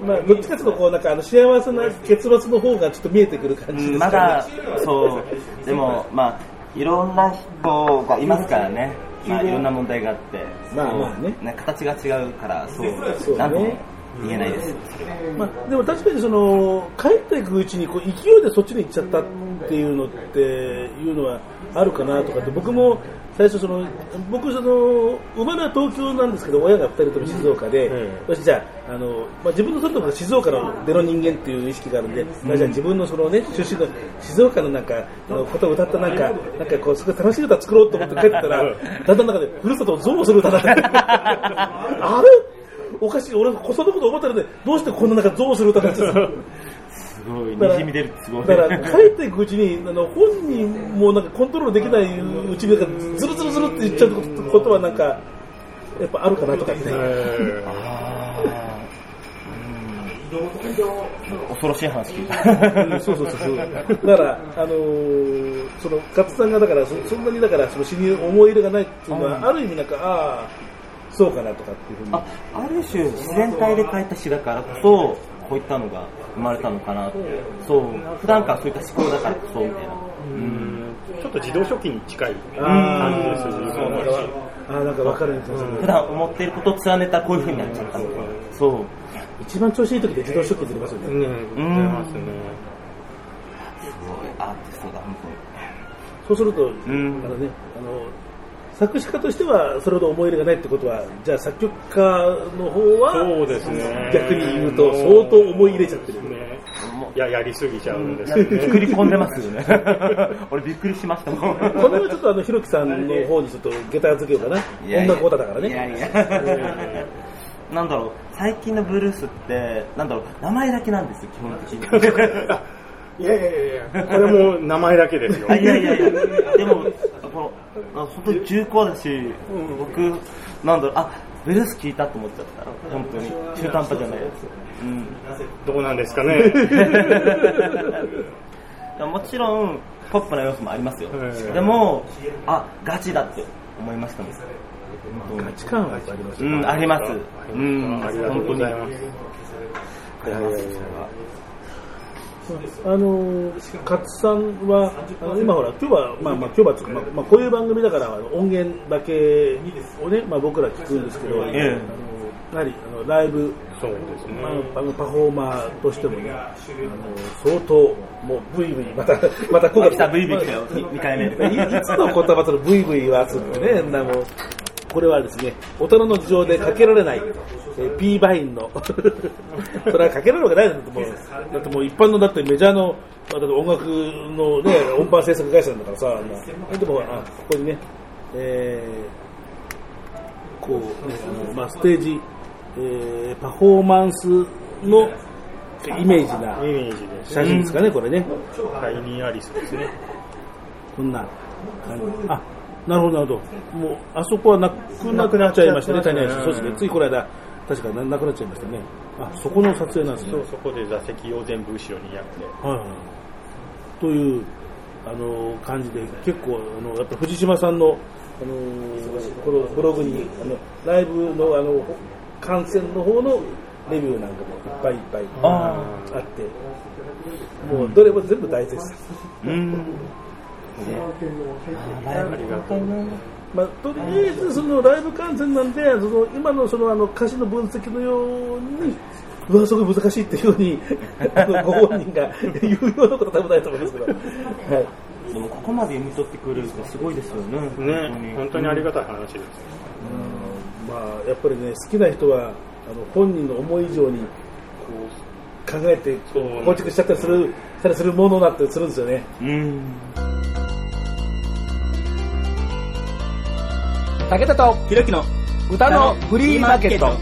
まあ、どっちかというとこう、なんかあの幸せな結末の方がちょっと見えてくる感じうんですかね。まだ、そう、でも、まあ、いろんな人がいますからね。まあ、いろんな問題があって。まあまあねそう形が違うから、そう、そうねなんとも言えないです。まあ、でも確かにその帰っていくうちにこう勢いでそっちに行っちゃったっていうのっていうのはあるかなとかって僕も最初その僕その生まれは東京なんですけど親が2人とも静岡で、よしじゃああの、まあ、自分の外の静岡の出の人間っていう意識があるんで、まあ、じゃあ自分のそのね出身の静岡のなんかあのことを歌ったなんかなんかこうすごい楽しい歌作ろうと思って帰ってたらだん。だん中でふるさとを憎悪する歌だって あれ？おかしい、俺、そんなこと思ったらね、どうしてこんななんか憎悪する歌になっちゃったごい、だからにじみ出るってすごい。だから帰っていくうちにあの本人もなんかコントロールできないうちになんかズルズルズルって言っちゃうことはなんかやっぱあるかなとかって、えあー。うん。恐ろしい話聞いた。うんそうそうそうそう。だからあのーその勝さんがだからそそんなにだからその死に思い入れがないっていうのは、ある意味なんかああそうかなとかっていうふうに。あある種、自然体で書いた詩だからこそ、こういったのが生まれたのかなって。そう、普段からそういった思考だからこそ、みたいな。うちょっと自動書記に近いあ感じでするそうなんかあーなんか分かる。気がする普段思っていることを貫いたらこういう風になっちゃったのか。そう。一番調子いい時で自動書記出ますよね、ね、出ますね。すごい。アーティストだ、本そうすると、ん。あのね、あの作詞家としてはそれほど思い入れがないってことは、じゃあ作曲家の方はそうですね。逆に言うと相当思い入れちゃってる。ね。いや、やりすぎちゃうんですやよ当に。ね。作り込んでますよね。俺びっくりしましたもん。これはちょっとあの、ひろきさんの方にちょっと下駄付けようかな。いやいや音楽オタだからね。いやいや。なんだろう、最近のブルースって、なんだろう、名前だけなんですよ、基本的に。いや いやいやいや、これも名前だけですよ。あいやいやいや、でも、本当に重厚だし、僕、なんだろう、あ、ブルース聞いたと思っちゃった。本当に。中途半端じゃないやつ。うん。どうなんですかね。もちろん、ポップな要素もありますよえ。えでも、あ、ガチだって思いましたもん。価値観はありますようん、あります。うん、ありがとうございます。あの勝さんはあの今ほら今日はまあまあ今日はまあまあこういう番組だから音源だけをねまあ僕ら聞くんですけど、ええ。やはりあのライブそうですね。ま。あ、あのパフォーマーとしてもね、あの相当もうブイブイまた また今来た VV 来たよ、2回目。いいつの言葉そのブイブイはつってね、なもうこれはですね、大人の事情でかけられない、えー、P バインの、それはかけられるわけないんだってもう、だってもう一般のだってメジャーの、まあ、だって音楽のね、音版制作会社なんだからさ、あんなでもあここにね、えーこうね、あのまあ、ステージ、えーパフォーマンスのイメージな。写真ですかね、これね。タイニーアリスですね。こんな感じ。あ、なるほど、なるほど。もう、あそこはなくなくなっちゃいましたね、谷橋。そうですね。ついこの間、確かななくなっちゃいましたね。あ、そこの撮影なんですね。そうそこで座席を全部後ろにやって。はいはい。という、あの、感じで、結構、あの、やっぱ藤島さんの、あの、このブログに、あの、ライブの、あの、観戦の方のレビューなんかもいっぱいいっぱいああって、もう、どれも全部大絶賛。うん。ありがとう。まあ、とりあえずそのライブ観戦なんで、その今のそのあの歌詞の分析のように、うわ、すごい難しいっていうふうに、ご本人が言うようなことは多分ないと思いますけど、はい、でもここまで読み取ってくれるってすごいですよね。ね、本当にありがたい話です。まあ、やっぱりね、好きな人はあの本人の思い以上にこう考えてこう構築しちゃったりするしたりするものだったりするんですよね。うん。武田とひろきの歌のフリーマーケット。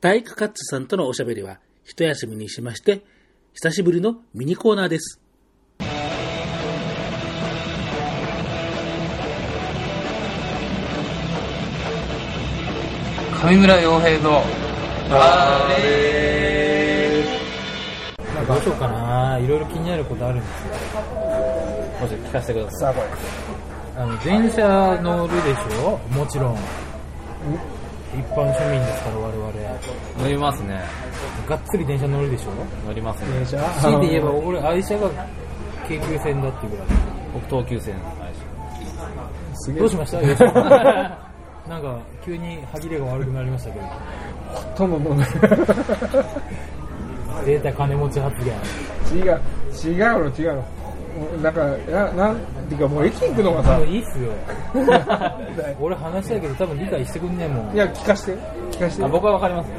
体育カッツさんとのおしゃべりは一休みにしまして、久しぶりのミニコーナーです。上村洋平のどうしようかな。いろいろ気になることあるんですよ。もし聞かせてください。あの、電車乗るでしょ？もちろん。一般庶民ですから、我々。乗りますね。がっつり電車乗るでしょ？乗りますね。強いて言えば、俺、愛車が京急線だっていうぐらい。僕東急線。どうしました？なんか、急に歯切れが悪くなりましたけど。とももう。データ金持ち発言。違う。違うの違うのなんかななんていうかもう駅行くのがさ。もういいっすよ。俺話したいけど多分理解してくんねえもん。いや聞かして。聞かして。あ僕はわかります。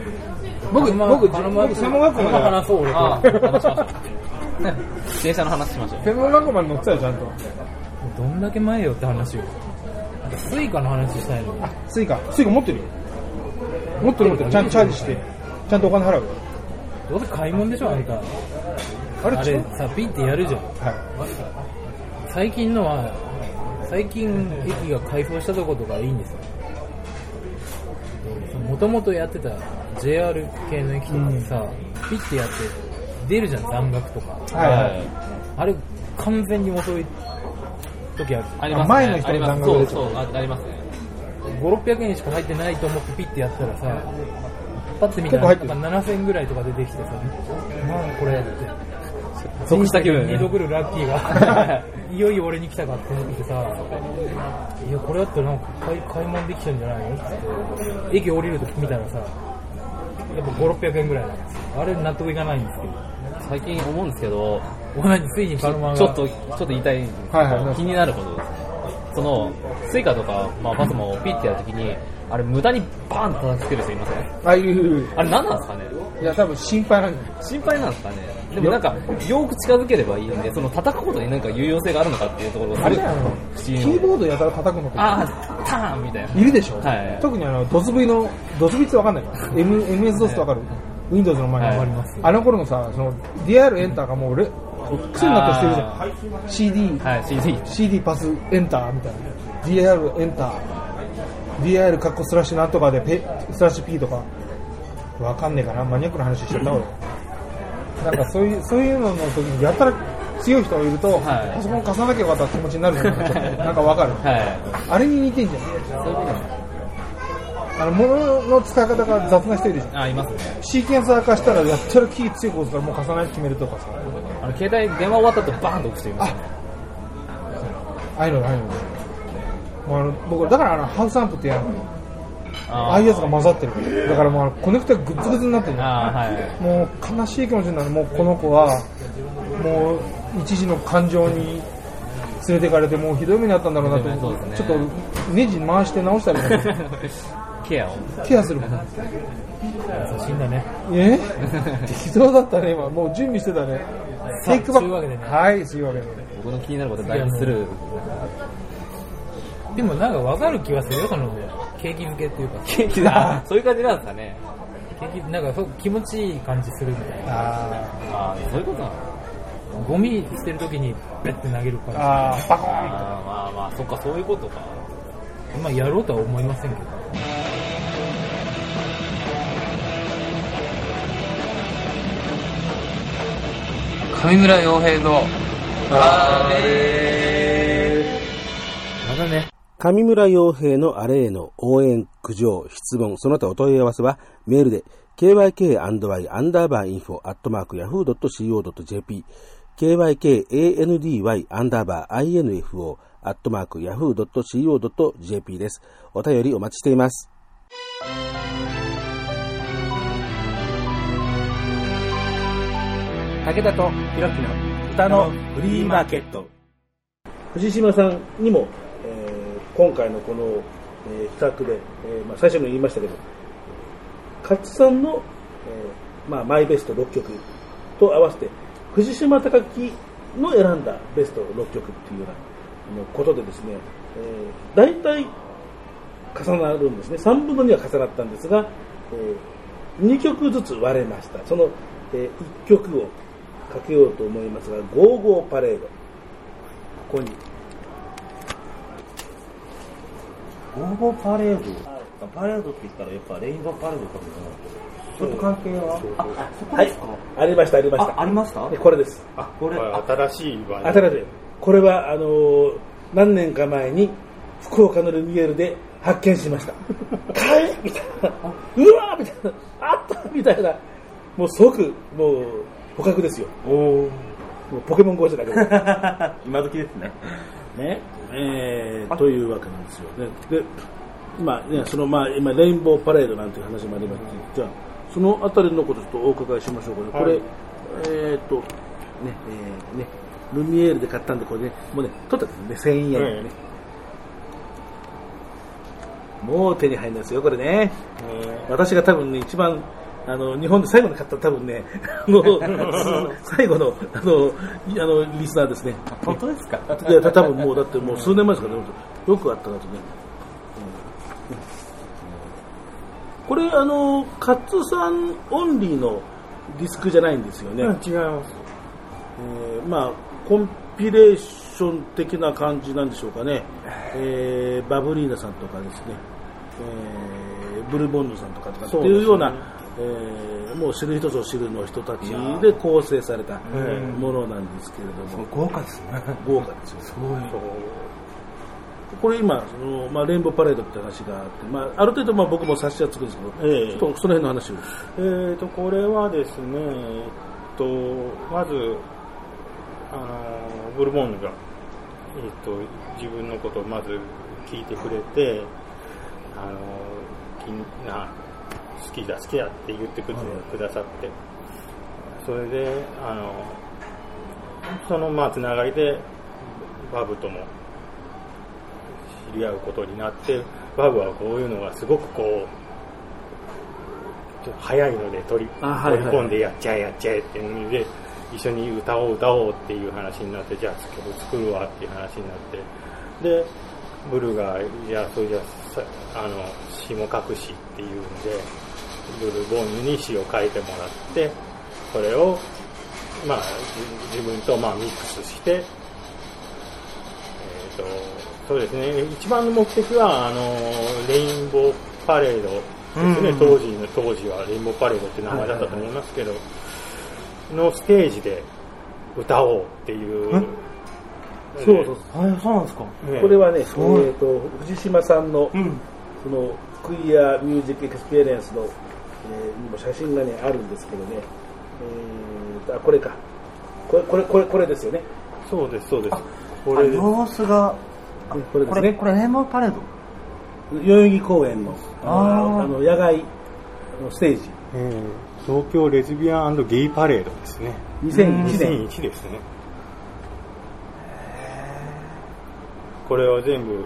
僕まあ僕僕専門学校まで話そう俺話し電車の話しましょう。専門学校まで乗ってたよちゃんとどんだけ前よって話を。 Suica の話したいの。あ Suica。 Suica 持ってるよ。持ってる持ってる。ちゃんとチャージして。ちゃんとお金払うよ。どうせ買い物でしょ、あんた。ああれれさ、ピッてやるじゃん。は最近のは、最近駅が開放したとことかいいんですよ。もともとやってた JR 系の駅とかでさ、ピッてやって出るじゃん、残額とか。い。はいはい。あれ、完全に遅い時ある。ありますね。前の人のあります残額そうそう、あありますね。5、600円しか入ってないと思ってピッてやったらさ、パッて見たらなんか7000円ぐらいとか出てきてさ、なんこれって。得した気分二度来るラッキーが、いよいよ俺に来たかって思ってさ、いや、これだったらなんか買い買い物できちゃうんじゃないの？って駅降りるとき見たらさ、やっぱ5、600円ぐらいなんですよ。あれ納得いかないんですけど。最近思うんですけど、同じついにパルマが。ちょっと、ちょっと言いたいんですけど、はいはい気になることですね。その、 Suica とか、まあ、 PASMO をピッてやるときに、あれ無駄にバーンと叩きつける人いません？ああいう、あれ何なんですかね？いや、多分心配なんだよ。心配なんですかね？でもなんか、よく近づければいいんで、その叩くことになんか有用性があるのかっていうところあれじゃん、キーボードやたら叩くのとあー、ターンみたいな。いるでしょ、はい特にあの、 DOS/V の、ドス V ってわかんないか M、MS ドスってわかる、?Windows の前にはいわかります。あの頃のさ、その、DR エンターがもうレ、癖になってしてるじゃん。CD、はい、CD。CD パスエンターみたいな。DR エンター。DR カッコスラッシュなんとかでペ、スラッシュ P とか。わかんねえかなマニアックな話しちゃった俺。なんかそういう、そういうのの時にやったら強い人がいると、はいパソコン貸さなきゃよかった気持ちになるじゃん。なんかわかる。はい。あれに似てんじゃん。そういうことね。あの、物の使い方が雑な人いるじゃん。あ、いますね。シーケンサー化したらやったらキー強く押すからもう貸さない決めるとかさ。あの、携帯電話終わった後バーンと押す人いますよね。ああいうの、ああいうの。もうあの僕、だからあの、ハウスアンプってやるの。あああいうやつが混ざってる。だからもうコネクタがグッズグズになってるはい。もう悲しい気持ちになる。もうこの子は、もう一時の感情に連れてかれて、もうひどい目にあったんだろうなと、そうですねちょっとネジ回して直したり ケアを。ケアするもん。優しいんだね。え？適当だったね、今。もう準備してたね。テイクバックそういうわけでねはい、そういうわけで。僕の気になることだいぶする。でもなんかわかる気がするよ、その、景気づけっていうか。元気だ。そういう感じなんですかね。景気、なんかそう気持ちいい感じするみたいな。あああ、そういうことなのゴミ捨てるときにベッて投げるかーら。あー、バコーンああ、まあまあ、そっか、そういうことか。まあやろうとは思いませんけど。上村洋平のまだね。上村洋平のあれへの応援、苦情、質問、その他お問い合わせはメールで kyk&y アンダーバーインフォアットマーク yahoo.co.jp kykandy アンダーバー info アットマーク yahoo.co.jp です。お便りお待ちしています。武田とひろきの歌のフリーマーケット。藤島さんにも、えー今回のこの、えー企画で、えーまあ、最初にも言いましたけど、勝さんの、えーまあ、マイベスト6曲と合わせて、藤島隆樹の選んだベスト6曲っていうようなのことでですね、えー大体重なるんですね。3分の2は重なったんですが、え2曲ずつ割れました。その、え1曲をかけようと思いますが、ゴーゴーパレード。ここにゴーゴーパレード？パレードって言ったらやっぱレインボーパレードかとかな。ちょっと関係は？あ、そこはいですか、ありました、ありました。あ、ありました？でこれです。あ、これ、新しいバージョン新しい。これは、あのー何年か前に、福岡のルミエールで発見しました。かいみたいな。うわーみたいな。あったみたいな。もう即、もう、捕獲ですよ。おー。もうポケモン GO じゃなくて。今時ですね。ね。えー、というわけなんですよね。で、今ね、そのまあ、今、レインボーパレードなんていう話もありまして、じゃあ、そのあたりのことちょっとお伺いしましょうかね。これ、はいえーっと、ね、えー、ね、ルミエールで買ったんで、これね、もうね、取ったんですね、1000円でね。はいもう手に入るんですよ、これね。私が多分ね、一番、あの、日本で最後に買った多分ね、あの、最後の、あの、いあの、リスナーですね。本当ですか？いや、た多分もう、だってもう数年前ですからね、よくあったなとね。うんこれ、あの、カッツさんオンリーのディスクじゃないんですよね。うん違います。えーまあ、コンピレーション的な感じなんでしょうかね、えーバブリーナさんとかですね、えーブルボンヌさんとかとかっていうような、えーもう知る人ぞ知るの人たちで構成されたものなんですけれども、豪華ですね。豪華ですよ。これ今、そのまあ、レインボーパレードって話があって、まあ、ある程度まあ僕も察しはつくんですけど、ええちょっとその辺の話を。えー、とこれはですね、えっとまずあのブルボンヌが、えっと自分のことをまず聞いてくれてあのきな好きだ好きだって言ってくださって。それであのそのまあつながりでバブとも知り合うことになってバブはこういうのがすごくこうちょっと早いので取り取り込んでやっちゃえやっちゃえっていうので一緒に歌おう歌おうっていう話になってじゃあ曲作るわっていう話になって。でブルがじゃあそれじゃあさあの詩も書くしっていうんでブルボンヌに詩を書いてもらってそれをまあじ自分とまあミックスしてえーとそうですね一番の目的はあのレインボーパレードですね、当時の当時はレインボーパレードって名前だったと思いますけど、のステージで歌おうっていう。そうそうはい、そうなんですか？ねこれはね、えすごいー、と藤島さんの,、うん。その Queer Music Experience の、えーにも写真が、ね、あるんですけどね、えーとあこれか。これこれこれこれですよね。そうです、そうです。あこれ様子が、これですね。これ、これ、レインパレード？代々木公園のあの野外のステージ。えー東京レズビアンゲイパレードですね。2001年。2001ですね。これを全部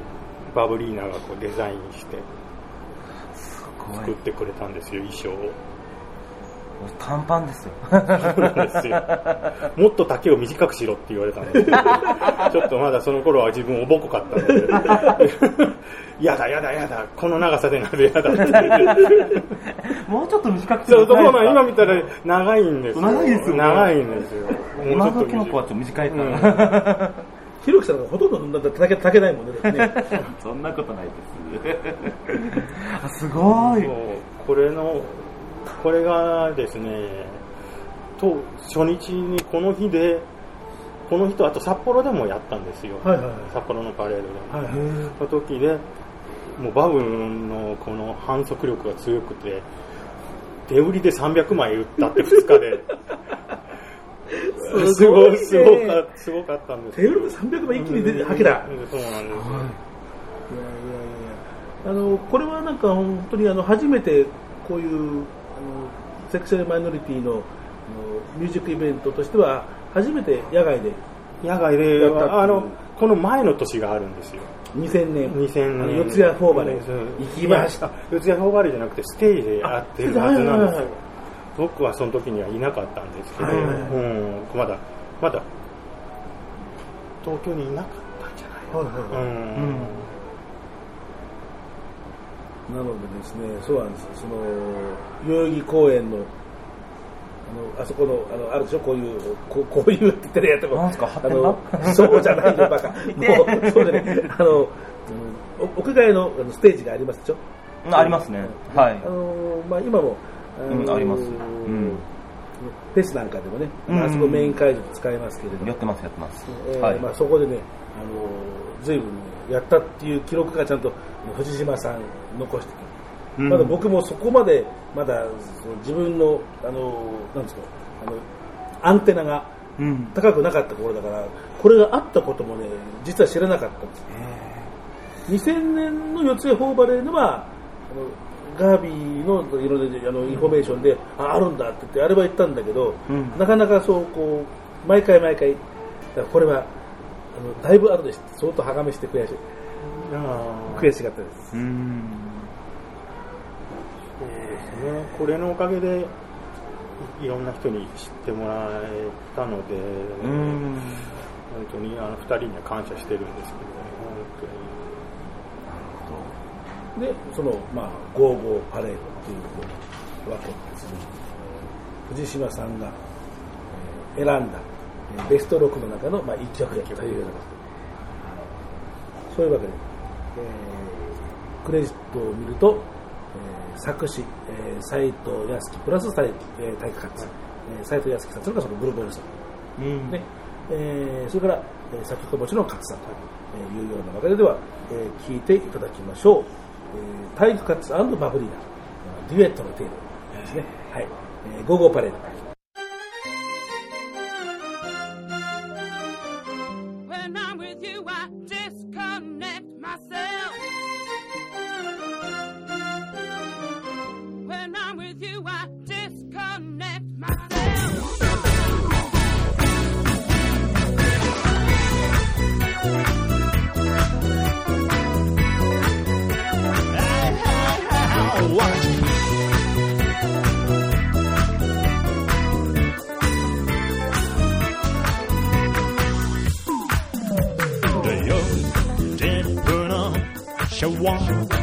バブリーナがこうデザインして作ってくれたんですよ、衣装を。短パンですよ。ですよ。もっと丈を短くしろって言われたんですけど、ちょっとまだその頃は自分おぼこかったので、やだやだやだ、この長さでなぜやだって。もうちょっと短くてそう、そう今見たら長いんですよ。長いですよね長いんですよ。今のもうちょっとキノコはちょっと短いから。ひろきさんがほとんどだって竹竹ないもんねそんなことないです。あすごい。これの、これがですね、と、初日にこの日で、この日とあと札幌でもやったんですよ。はいはいはい札幌のパレードでも。はいはの時で、もうバブルのこの反則力が強くて、手売りで300枚売ったって2日で。すごい、すごかすごかったんです手売りで300枚一気に出てはけたうんそうなんですよ。いやいやいやあのこれはなんか本当にあの初めてこういうあのセクシャルマイノリティのあのミュージックイベントとしては初めて野外で野外であのこの前の年があるんですよ。2000年。2000年。四谷フォーバレ。行きました四谷フォーバレーじゃなくてステージでやってるはずなんですよ。僕はその時にはいなかったんですけど、まだまだ東京にいなかったんじゃないはいはいはい。うんなのでですね、そうなんです。その代々木公園のあのあそこのあのあるでしょ？こういうこうこういうって言ってるやつもなんすか？発あ展のそうじゃないよバカ。もうそうでねあの、屋外のあのステージがありますでしょ？うんありますね。はいあ。のまあ今もあのうんありますうんフェスなんかでもね、うんあそこメイン会場で使えますけれどもやってます、やってます。えーはい。まあ、そこでね、あの随分やったっていう記録がちゃんと藤島さん残してくまだ僕もそこまでまだその自分のあのなんですかあのアンテナがうん。高くなかった頃だからこれがあったこともね実は知らなかったんです2000年の四谷フォーバレーではあのガービーのいろいろあのインフォメーションで、ああるんだって言ってあれは言ったんだけど、うん。なかなかそうこう毎回毎回これはあのだいぶ後で相当歯噛みして悔しい。あー。悔しかったです。うん。これのおかげでいいろんな人に知ってもらえたので、うん。本当にあの2人には感謝してるんですけどねでそのまあゴーゴーパレードっていうわけですね藤島さんがえー選んだえーベスト6の中の、まあ、1曲というようなことでそういうわけで、えークレジットを見ると、えー作詞、えー斉藤康樹プラス斉えー体育活、えー斉藤康樹さんそれからそのブルーボールさん、うん。ね。えーそれから、えー作曲もちろん勝さんというようなわけでは、えー聞いていただきましょう、えー、タイプカッツバブリーナデュエットのテーマですね。はい、えー、ゴーゴーパレードシ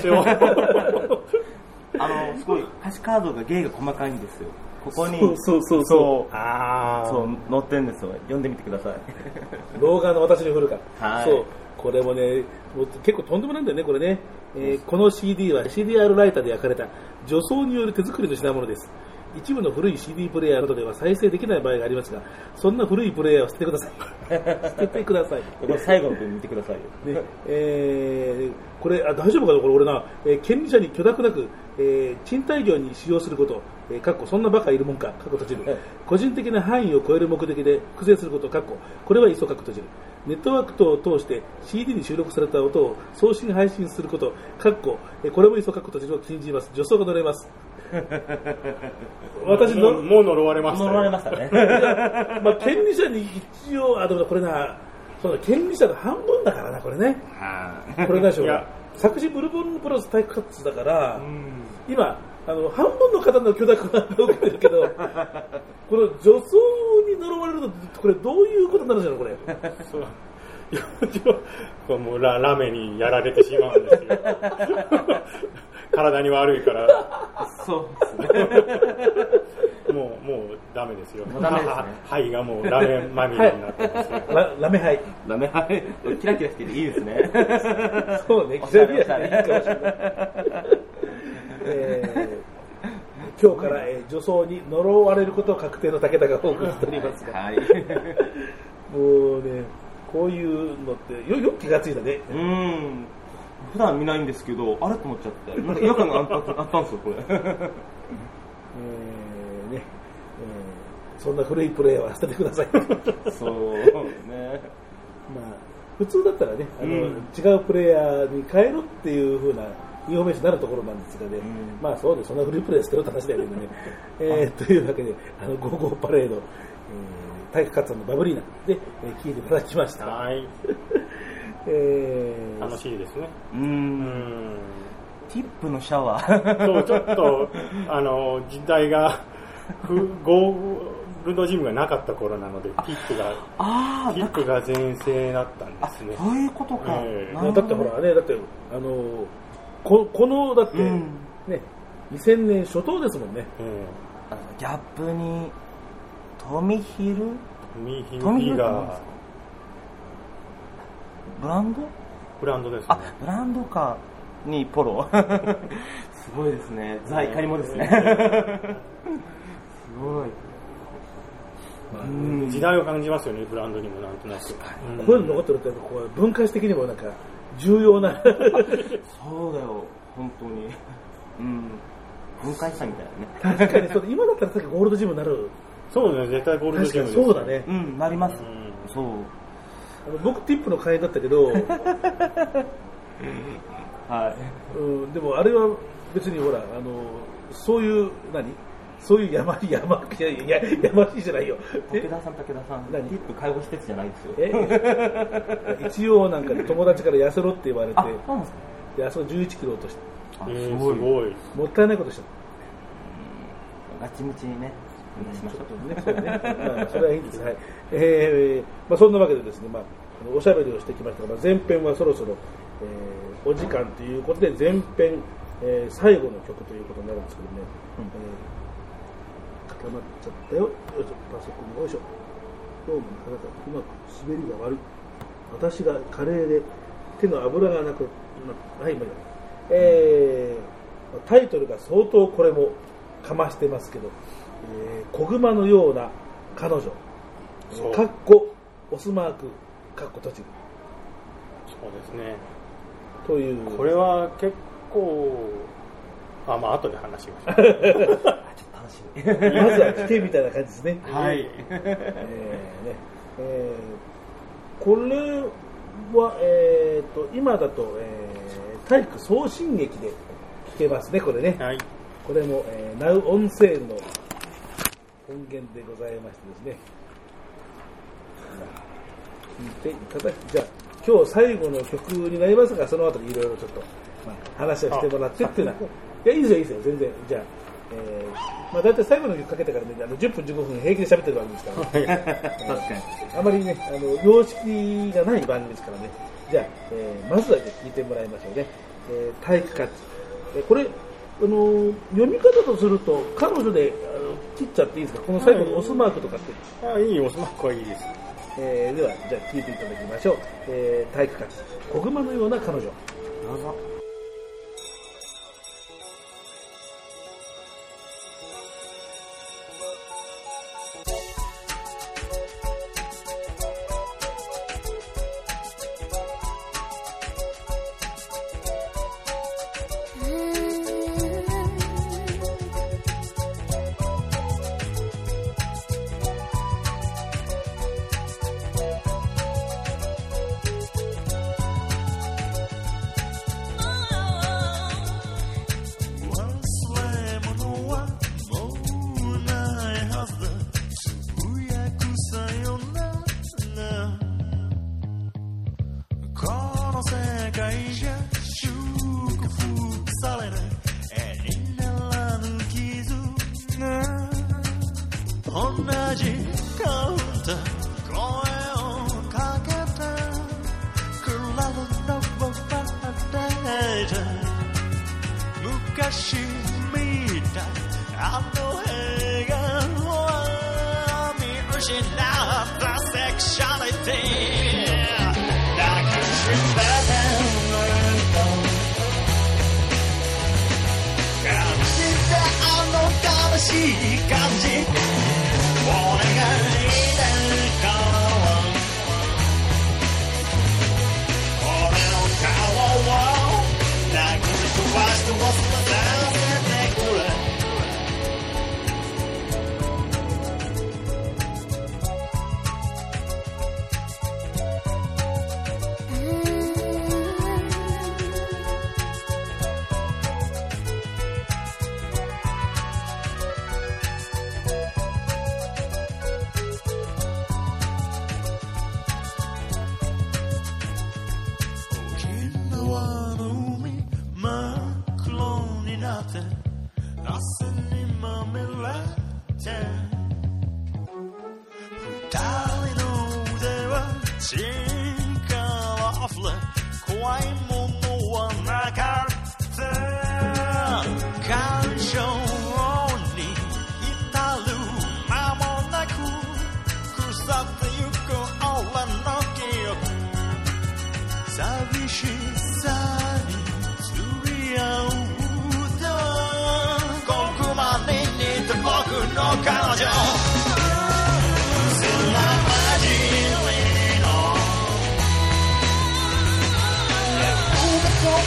しょ。あの、すごい、歌詞カードが芸が細かいんですよ。ここに、そうそうそうそう。あそう、載ってんですよ。読んでみてください。老眼の私に振るから、はいそうこれもねもう結構とんでもないんだよねこれね、えーこの CD は CDR ライターで焼かれた女装による手作りの品物です一部の古い CD プレイヤーなどでは再生できない場合がありますがそんな古いプレイヤーを捨ててください。捨ててください。これ最後の分見てくださいよ。ねえーこれあ大丈夫かな？これ俺な、えー権利者に許諾なく、えー賃貸業に使用すること、えーかっこそんなバカいるもんか、かっこ閉じる、個人的な範囲を超える目的で複製すること、かっこ。これはいっそかっこ閉じる、ネットワーク等を通して CD に収録された音を送信配信すること、かっこ、えこれもいっそかっこと自動禁じます。女装が乗れます。私の、もう呪われましたね呪われましたねまあ、権利者に一応、あ、でもこれな、そうだ、権利者の半分だからな、これね。これ何でしょう作詞ブルボンプラス体育活だから、今、あの、半分の方の許諾が受けてるけど、この女装に呪われると、これどういうことになるんですか、これ。そういや これもうララメにやられてしまうんですよ体に悪いからそうですね。もうもうダメですよもうダメですね肺がもうラメまみれになってますよ、ララメ杯。ダメ、はい。キラキラしてていいですね。そうね、キラキラしていいかもしれないえー今日から、えー女装に呪われることを確定の武田がお送りしておりますが、はい。もうね、こういうのってよよく気がついたね。うん。普段見ないんですけど、あれと思っちゃって。なんか違和感があったあったんですよ、これ。えーねえーそんな古いプレーは捨ててください。そうね。まあ、普通だったらね、あのうん違うプレイヤーに変えろっていう風なインフォメーションになるところなんですがね、まあそうです、そんな古いプレー捨てろって話だよね。えーというわけで、あの、ゴーゴーパレード、えー体育 Cutsのバブリーナで、えー聞いていただきました。はい えー楽しいですねう。うんんティップのシャワー。そうちょっとあの時代がふゴールドジムがなかった頃なのでティップがあティップが全盛だったんですねそういうことか。ええなるほどだってほらね、だって、あのここの、だって、うんね、2000年初頭ですもんね。えあのギャップに、トミヒルえミーヒトミヒルって何ですかブランド？ブランドですねあ、ブランドか。にポロ。すごいですね。ザ・イカリもですね。すごい。うん時代を感じますよねブランドにもなんとなくこういうの残ってるって、こう文化史的にもなんか、重要な。そうだよ、本当に。うん。分解したみたいなね。確かにそう、今だったらさっきゴールドジムになる。そうね絶対ゴールド確かにジムですそうだね。うん、なります。うんそう。あの僕、ティップの会員だったけど、はい。うん、でもあれは別にほら、あのそういう、何？そういう山、山、いやいや、やましいじゃないよ。武田さん、武田さん。何ティップ介護施設じゃないですよ。え一応なんか友達から痩せろって言われてあ、そうなんですかであそこ11キロ落としてすごい。もったいないことしたガチムチにね、出しましょう。ね、そうね。まあ、それはいいんです。はい。えー、まあ、そんなわけでですね、まあ、おしゃべりをしてきましたが、まあ、前編はそろそろ、えー、お時間ということで、前編、えー、最後の曲ということになるんですけどね、うんえー固まっちゃったよ。よいしょ、パソコンよいしょ。どうもなかなかうまく滑りが悪い。私がカレーで手の油がなくな、はい、まあいいやえー、タイトルが相当これもかましてますけど、えー、小熊のような彼女、そうかっこ、オスマーク、かっこ栃木そうですねという。これは結構あまあ後で話しましょう楽しみ。まずは来てみたいな感じですね。はいえーねえーこれは、えー、と今だと、えー体育送信劇で聞けますね、これね。はいこれも、えー、ナウオンセールの音源でございましてですね。聞いていただき、じゃあ、今日最後の曲になりますが、その後にいろいろちょっと、まあ、話をしてもらってっていうのは、いや、いいですよ、いいですよ、全然。じゃあ、えー、まあ、大体最後の曲かけてからね、あの10分、15分平気で喋ってる番組ですから、ね、確かに。あまりね、あの、様式がない番組ですからね。じゃあ、えーまずは聞いてもらいましょうね。えー体育活。えーこれ、あの、読み方とすると、彼女であの切っちゃっていいですか？この最後のオスマークとかって。あいいおスマックはいいですえーでは、じゃあ聞いていただきましょう。えー体育活。小熊のような彼女。どうぞ。「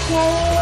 が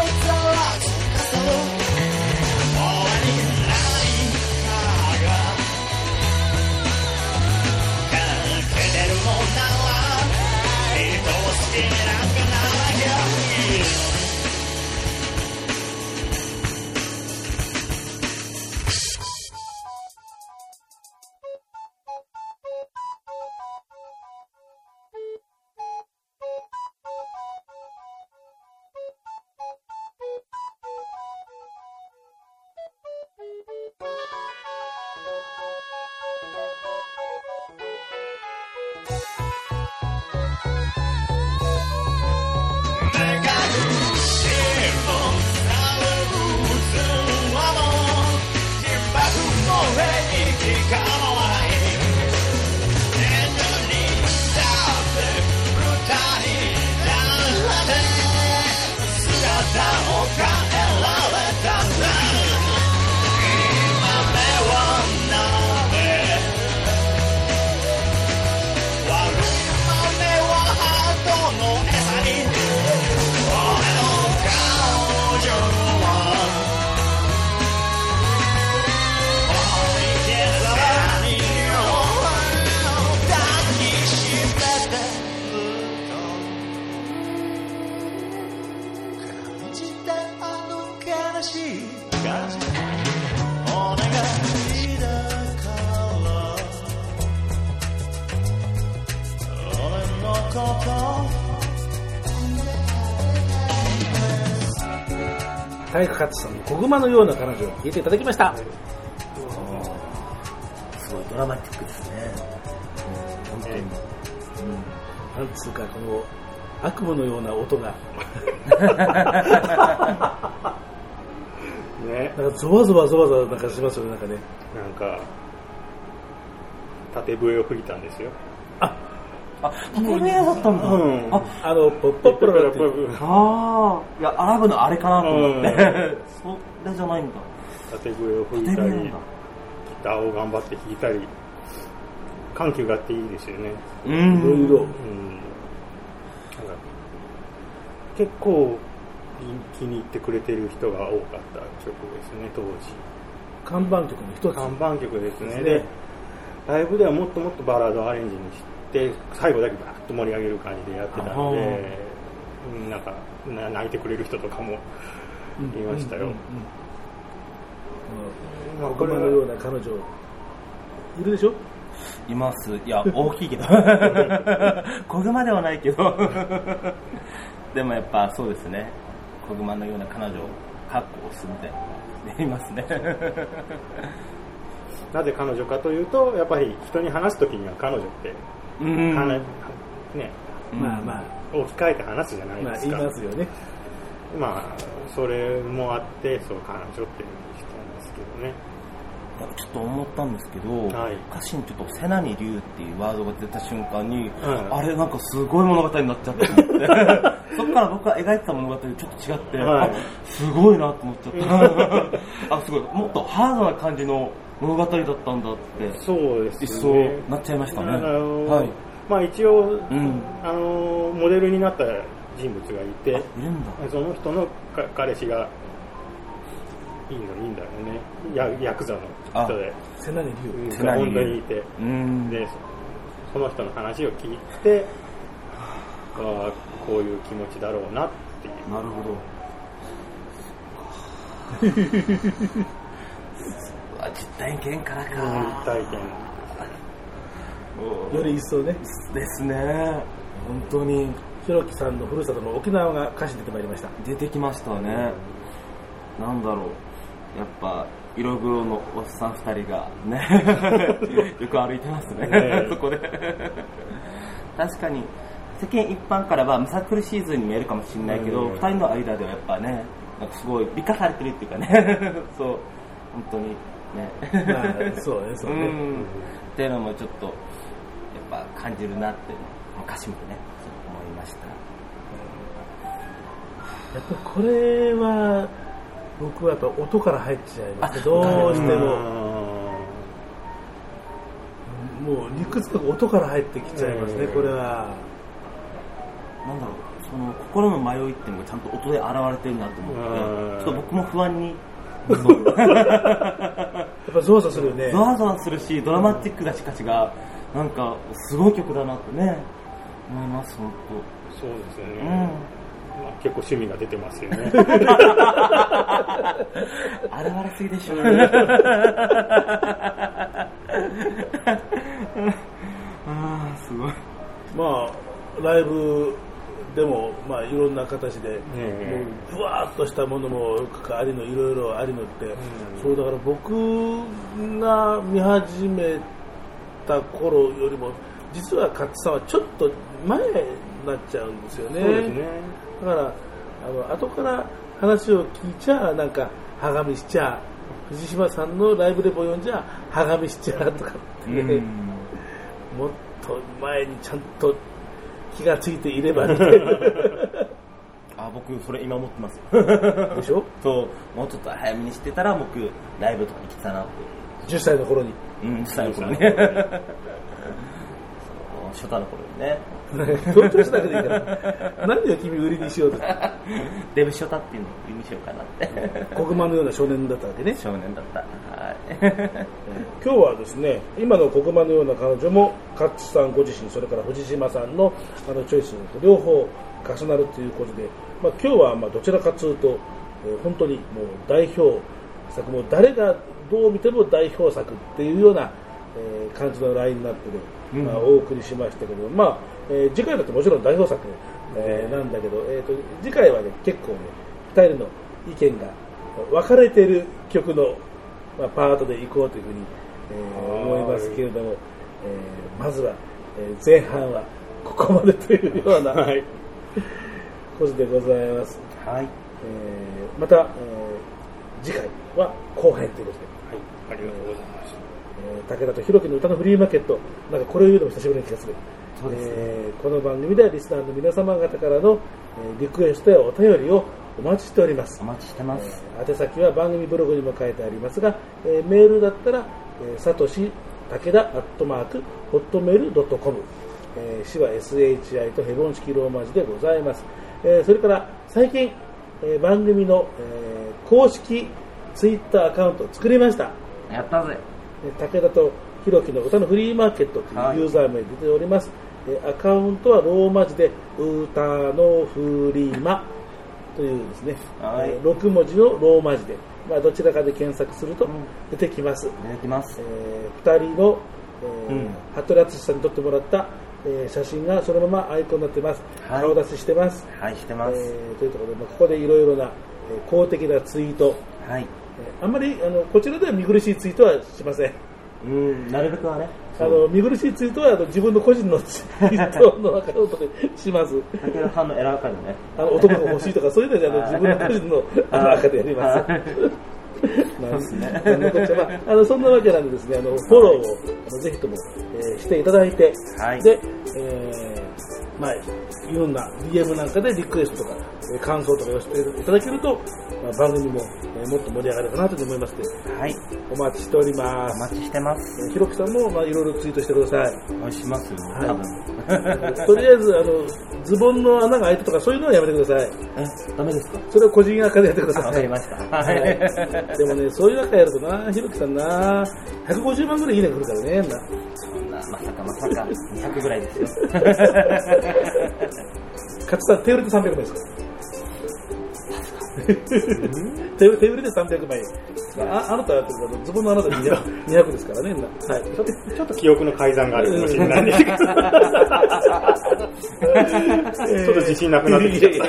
勝さんの小熊のような彼女を聞いていただきました。すごいドラマティックですね。本当に。うん。なんつうか、この悪夢のような音が。ね。なんかゾワゾワゾワゾワなんかしますよね、なんかね。なんか、縦笛を吹いたんですよ。あ、縦笛だったんだ。うんあ、あの、ポッポップロラっていうああ、いや、アラブのあれかなと思って。う それじゃないんだ。縦笛を吹いたり、ギターを頑張って弾いたり、緩急があっていいですよね。うんいろいろ。うん。結構気に入ってくれてる人が多かった曲ですね、当時。看板曲の一つ。看板曲ですね。ですねで、ライブではもっともっとバラードアレンジにして、最後だけバーッと盛り上げる感じでやってたんで、うんなんか、な泣いてくれる人とかもいましたよ。うんうんうんうん小熊のような彼女、いるでしょ？います。いや、大きいけど。小熊ではないけど。でもやっぱそうですね。小熊のような彼女を確保するみたいな。いますね。なぜ彼女かというと、やっぱり人に話すときには彼女って、うん。話ね、まあまあ、置き換えて話すじゃないまあですか。言いますよね。まあそれもあってそう彼女っていうのにしたんですけどね。ちょっと思ったんですけど、はい。歌詞にちょっとセナに竜っていうワードが出た瞬間に、うん。あれなんかすごい物語になっちゃったと思って。そっから僕が描いてた物語とちょっと違って、はい。あすごいなと思っちゃった。あすごい。もっとハードな感じの物語だったんだって。そうです一層ねなっちゃいましたね。あのーはい。まあ一応、ん。あのーモデルになった人物がいているんだ。その人のか彼氏がいいのいいんだよね。やヤクザの人で。瀬名にうん瀬名に本当にいて。うん。でそその人の話を聞いてああこういう気持ちだろうなっていう。なるほど あ実体験からか、実体験。より一層ね。ですね。本当にひろきさんのふるさとの沖縄が歌詞に出てまいりました。出てきましたね。なんだろう。やっぱ色黒のおっさん2人がね よく歩いてますね。ね。そこで。確かに世間一般からはむさ苦しい図に見えるかもしれないけど、うん。2人の間ではやっぱねなんかすごい美化されてるっていうかね。そう。本当にね。まあそうねそうね。ん。っていうのもちょっとやっぱ感じるなっていうのを歌詞もね思いました。やっぱりこれは僕はやっぱ音から入っちゃいますね。どうしても。もう理屈とか音から入ってきちゃいますね、うん。これは。なんだろうその心の迷いっていうのがちゃんと音で現れてるなと思ってちょっと僕も不安にやっぱゾワゾワするよね。ゾワゾワするしドラマチックだし歌詞がなんかすごい曲だなってね思います本そうですよね、当うん。まあ、結構趣味が出てますよね。あれ悪すぎでしょ ああすごい。まあライブでもまあいろんな形で、えもうぶわーっとしたものもありのいろいろありのって、そうだから僕が見始めた頃よりも実は勝さんはちょっと前になっちゃうんですよね。ね。だからあの後から話を聞いちゃなんかはがみしちゃ藤島さんのライブレポ読んじゃはがみしちゃとかって もっと前にちゃんと気がついていれば。ね あ僕それ今思ってます。でしょ？そうもうちょっと早めに知ってたら僕ライブとかに来てたなって。10歳の頃に。うん最後に。ね そう初太の頃にね強調しなくていいから何を君売りにしようと。デブショタっていうのを意味しようかなって。黒板のような少年だったわけね。少年だった。はい。今日はですね今の黒板のような彼女もカッチさんご自身それから藤島さんのあのチョイス両方重なるということで、まあ、今日はまあどちらかというと、えー本当にもう代表作も誰がどう見ても代表作っていうような、えー感じのラインナップで、まあ、お送りしましたけど、まあえー次回だってもちろん代表作、えーなんだけど、えー、と次回はね結構ね2人の意見が分かれている曲の、まあ、パートで行こうというふうに、えー思いますけれども、えーまずは、えー前半はここまでというような、はい。ことでございます。はい。えーまた、えー次回は後編ということで、ありがとうございます。えー武田と弘樹の歌のフリーマーケット、なんかこれを言うのも久しぶりな気がする。そうです。ねえーこの番組ではリスナーの皆様方からの、えーリクエストやお便りをお待ちしております。お。待ちしてます。えー宛先は番組ブログにも書いてありますが、えーメールだったら、えー、さとし武田アットマークホットメールドットコム、えー、市は SHI とヘボン式ローマ字でございます、えーそれから最近、えー番組の、えー公式ツイッターアカウントを作りました。やったぜ。えー武田と弘樹の歌のフリーマーケットというユーザー名で出ております、えーアカウントはローマ字で歌のフリーマというですね、はい。えー6文字のローマ字で、まあ、どちらかで検索すると出てきます、出てきます。え2人の、えーうん。服部淳さんに撮ってもらった、えー写真がそのままアイコンになってます、はい。顔出ししてます、はいしてます、えーというところで、まあ、ここでいろいろな、えー公的なツイート、はい。えーあんまりあのこちらでは見苦しいツイートはしません。うんなるべくはねあの見苦しいツイートはあの自分の個人のツイートのアカウントでします。だけど反応選ばかるね。あの男が欲しいとかそういうのじゃあの自分の個人のあの赤でやります。なんですね。あのこっちはまああのそんなわけなんでですね、あのフォローをあのぜひとも、えーしていただいて、はいで、えーまあいろんな DM なんかでリクエストとか、えー感想とか寄せていただけると、まあ、番組も、えーもっと盛り上がるかなと思いまして、はい。お待ちしております。お待ちしてます。えーひろきさんもまあいろいろツイートしてください。お願いしますよ、はい多分。とりあえずあのズボンの穴が開いたとかそういうのはやめてください。え、ダメですか？それは個人赤でやってください。わかりました。ははいい。でもね、そういう赤やるとな、ひろきさんな、150万ぐらいいいね来るからね。なそんな、まさかまさか、200ぐらいですよ。勝さん、手売りで300万ですか？手売り手売りで300万円。ああなたはあのズボンの穴で 200, 200ですからね。なはい。ちょっとちょっと記憶の改ざんがあるかもしれないんですけど、ちょっと自信なくなってきちゃった。い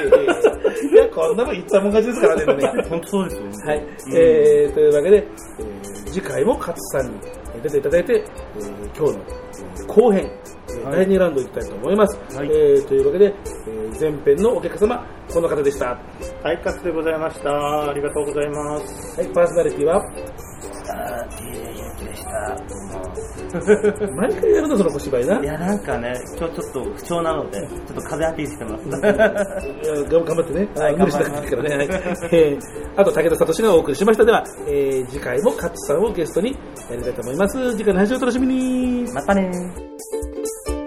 やこんなもん言ったもん勝ちですからね、ね。本当そうですよね。はい。えー、というわけで、えー次回も勝さんに出ていただいて、えー今日のえー後編、えー第2ラウンドいきたいと思います。えーというわけで、えー前編のお客様、この方でした。は大活でございました。ありがとうございます。い、パーソナリティは、あー、DJ ゆうきでした。毎回やるの、その小芝居な。いや、なんかね、今日ちょっと不調なので、ちょっと風アピールしてます。いや頑頑張ってね。はい無理しなくていいからね。はいえーあと、武田聡がお送りしました。では、えー次回も勝さんをゲストにやりたいと思います。次回の配信をお楽しみに。またねー。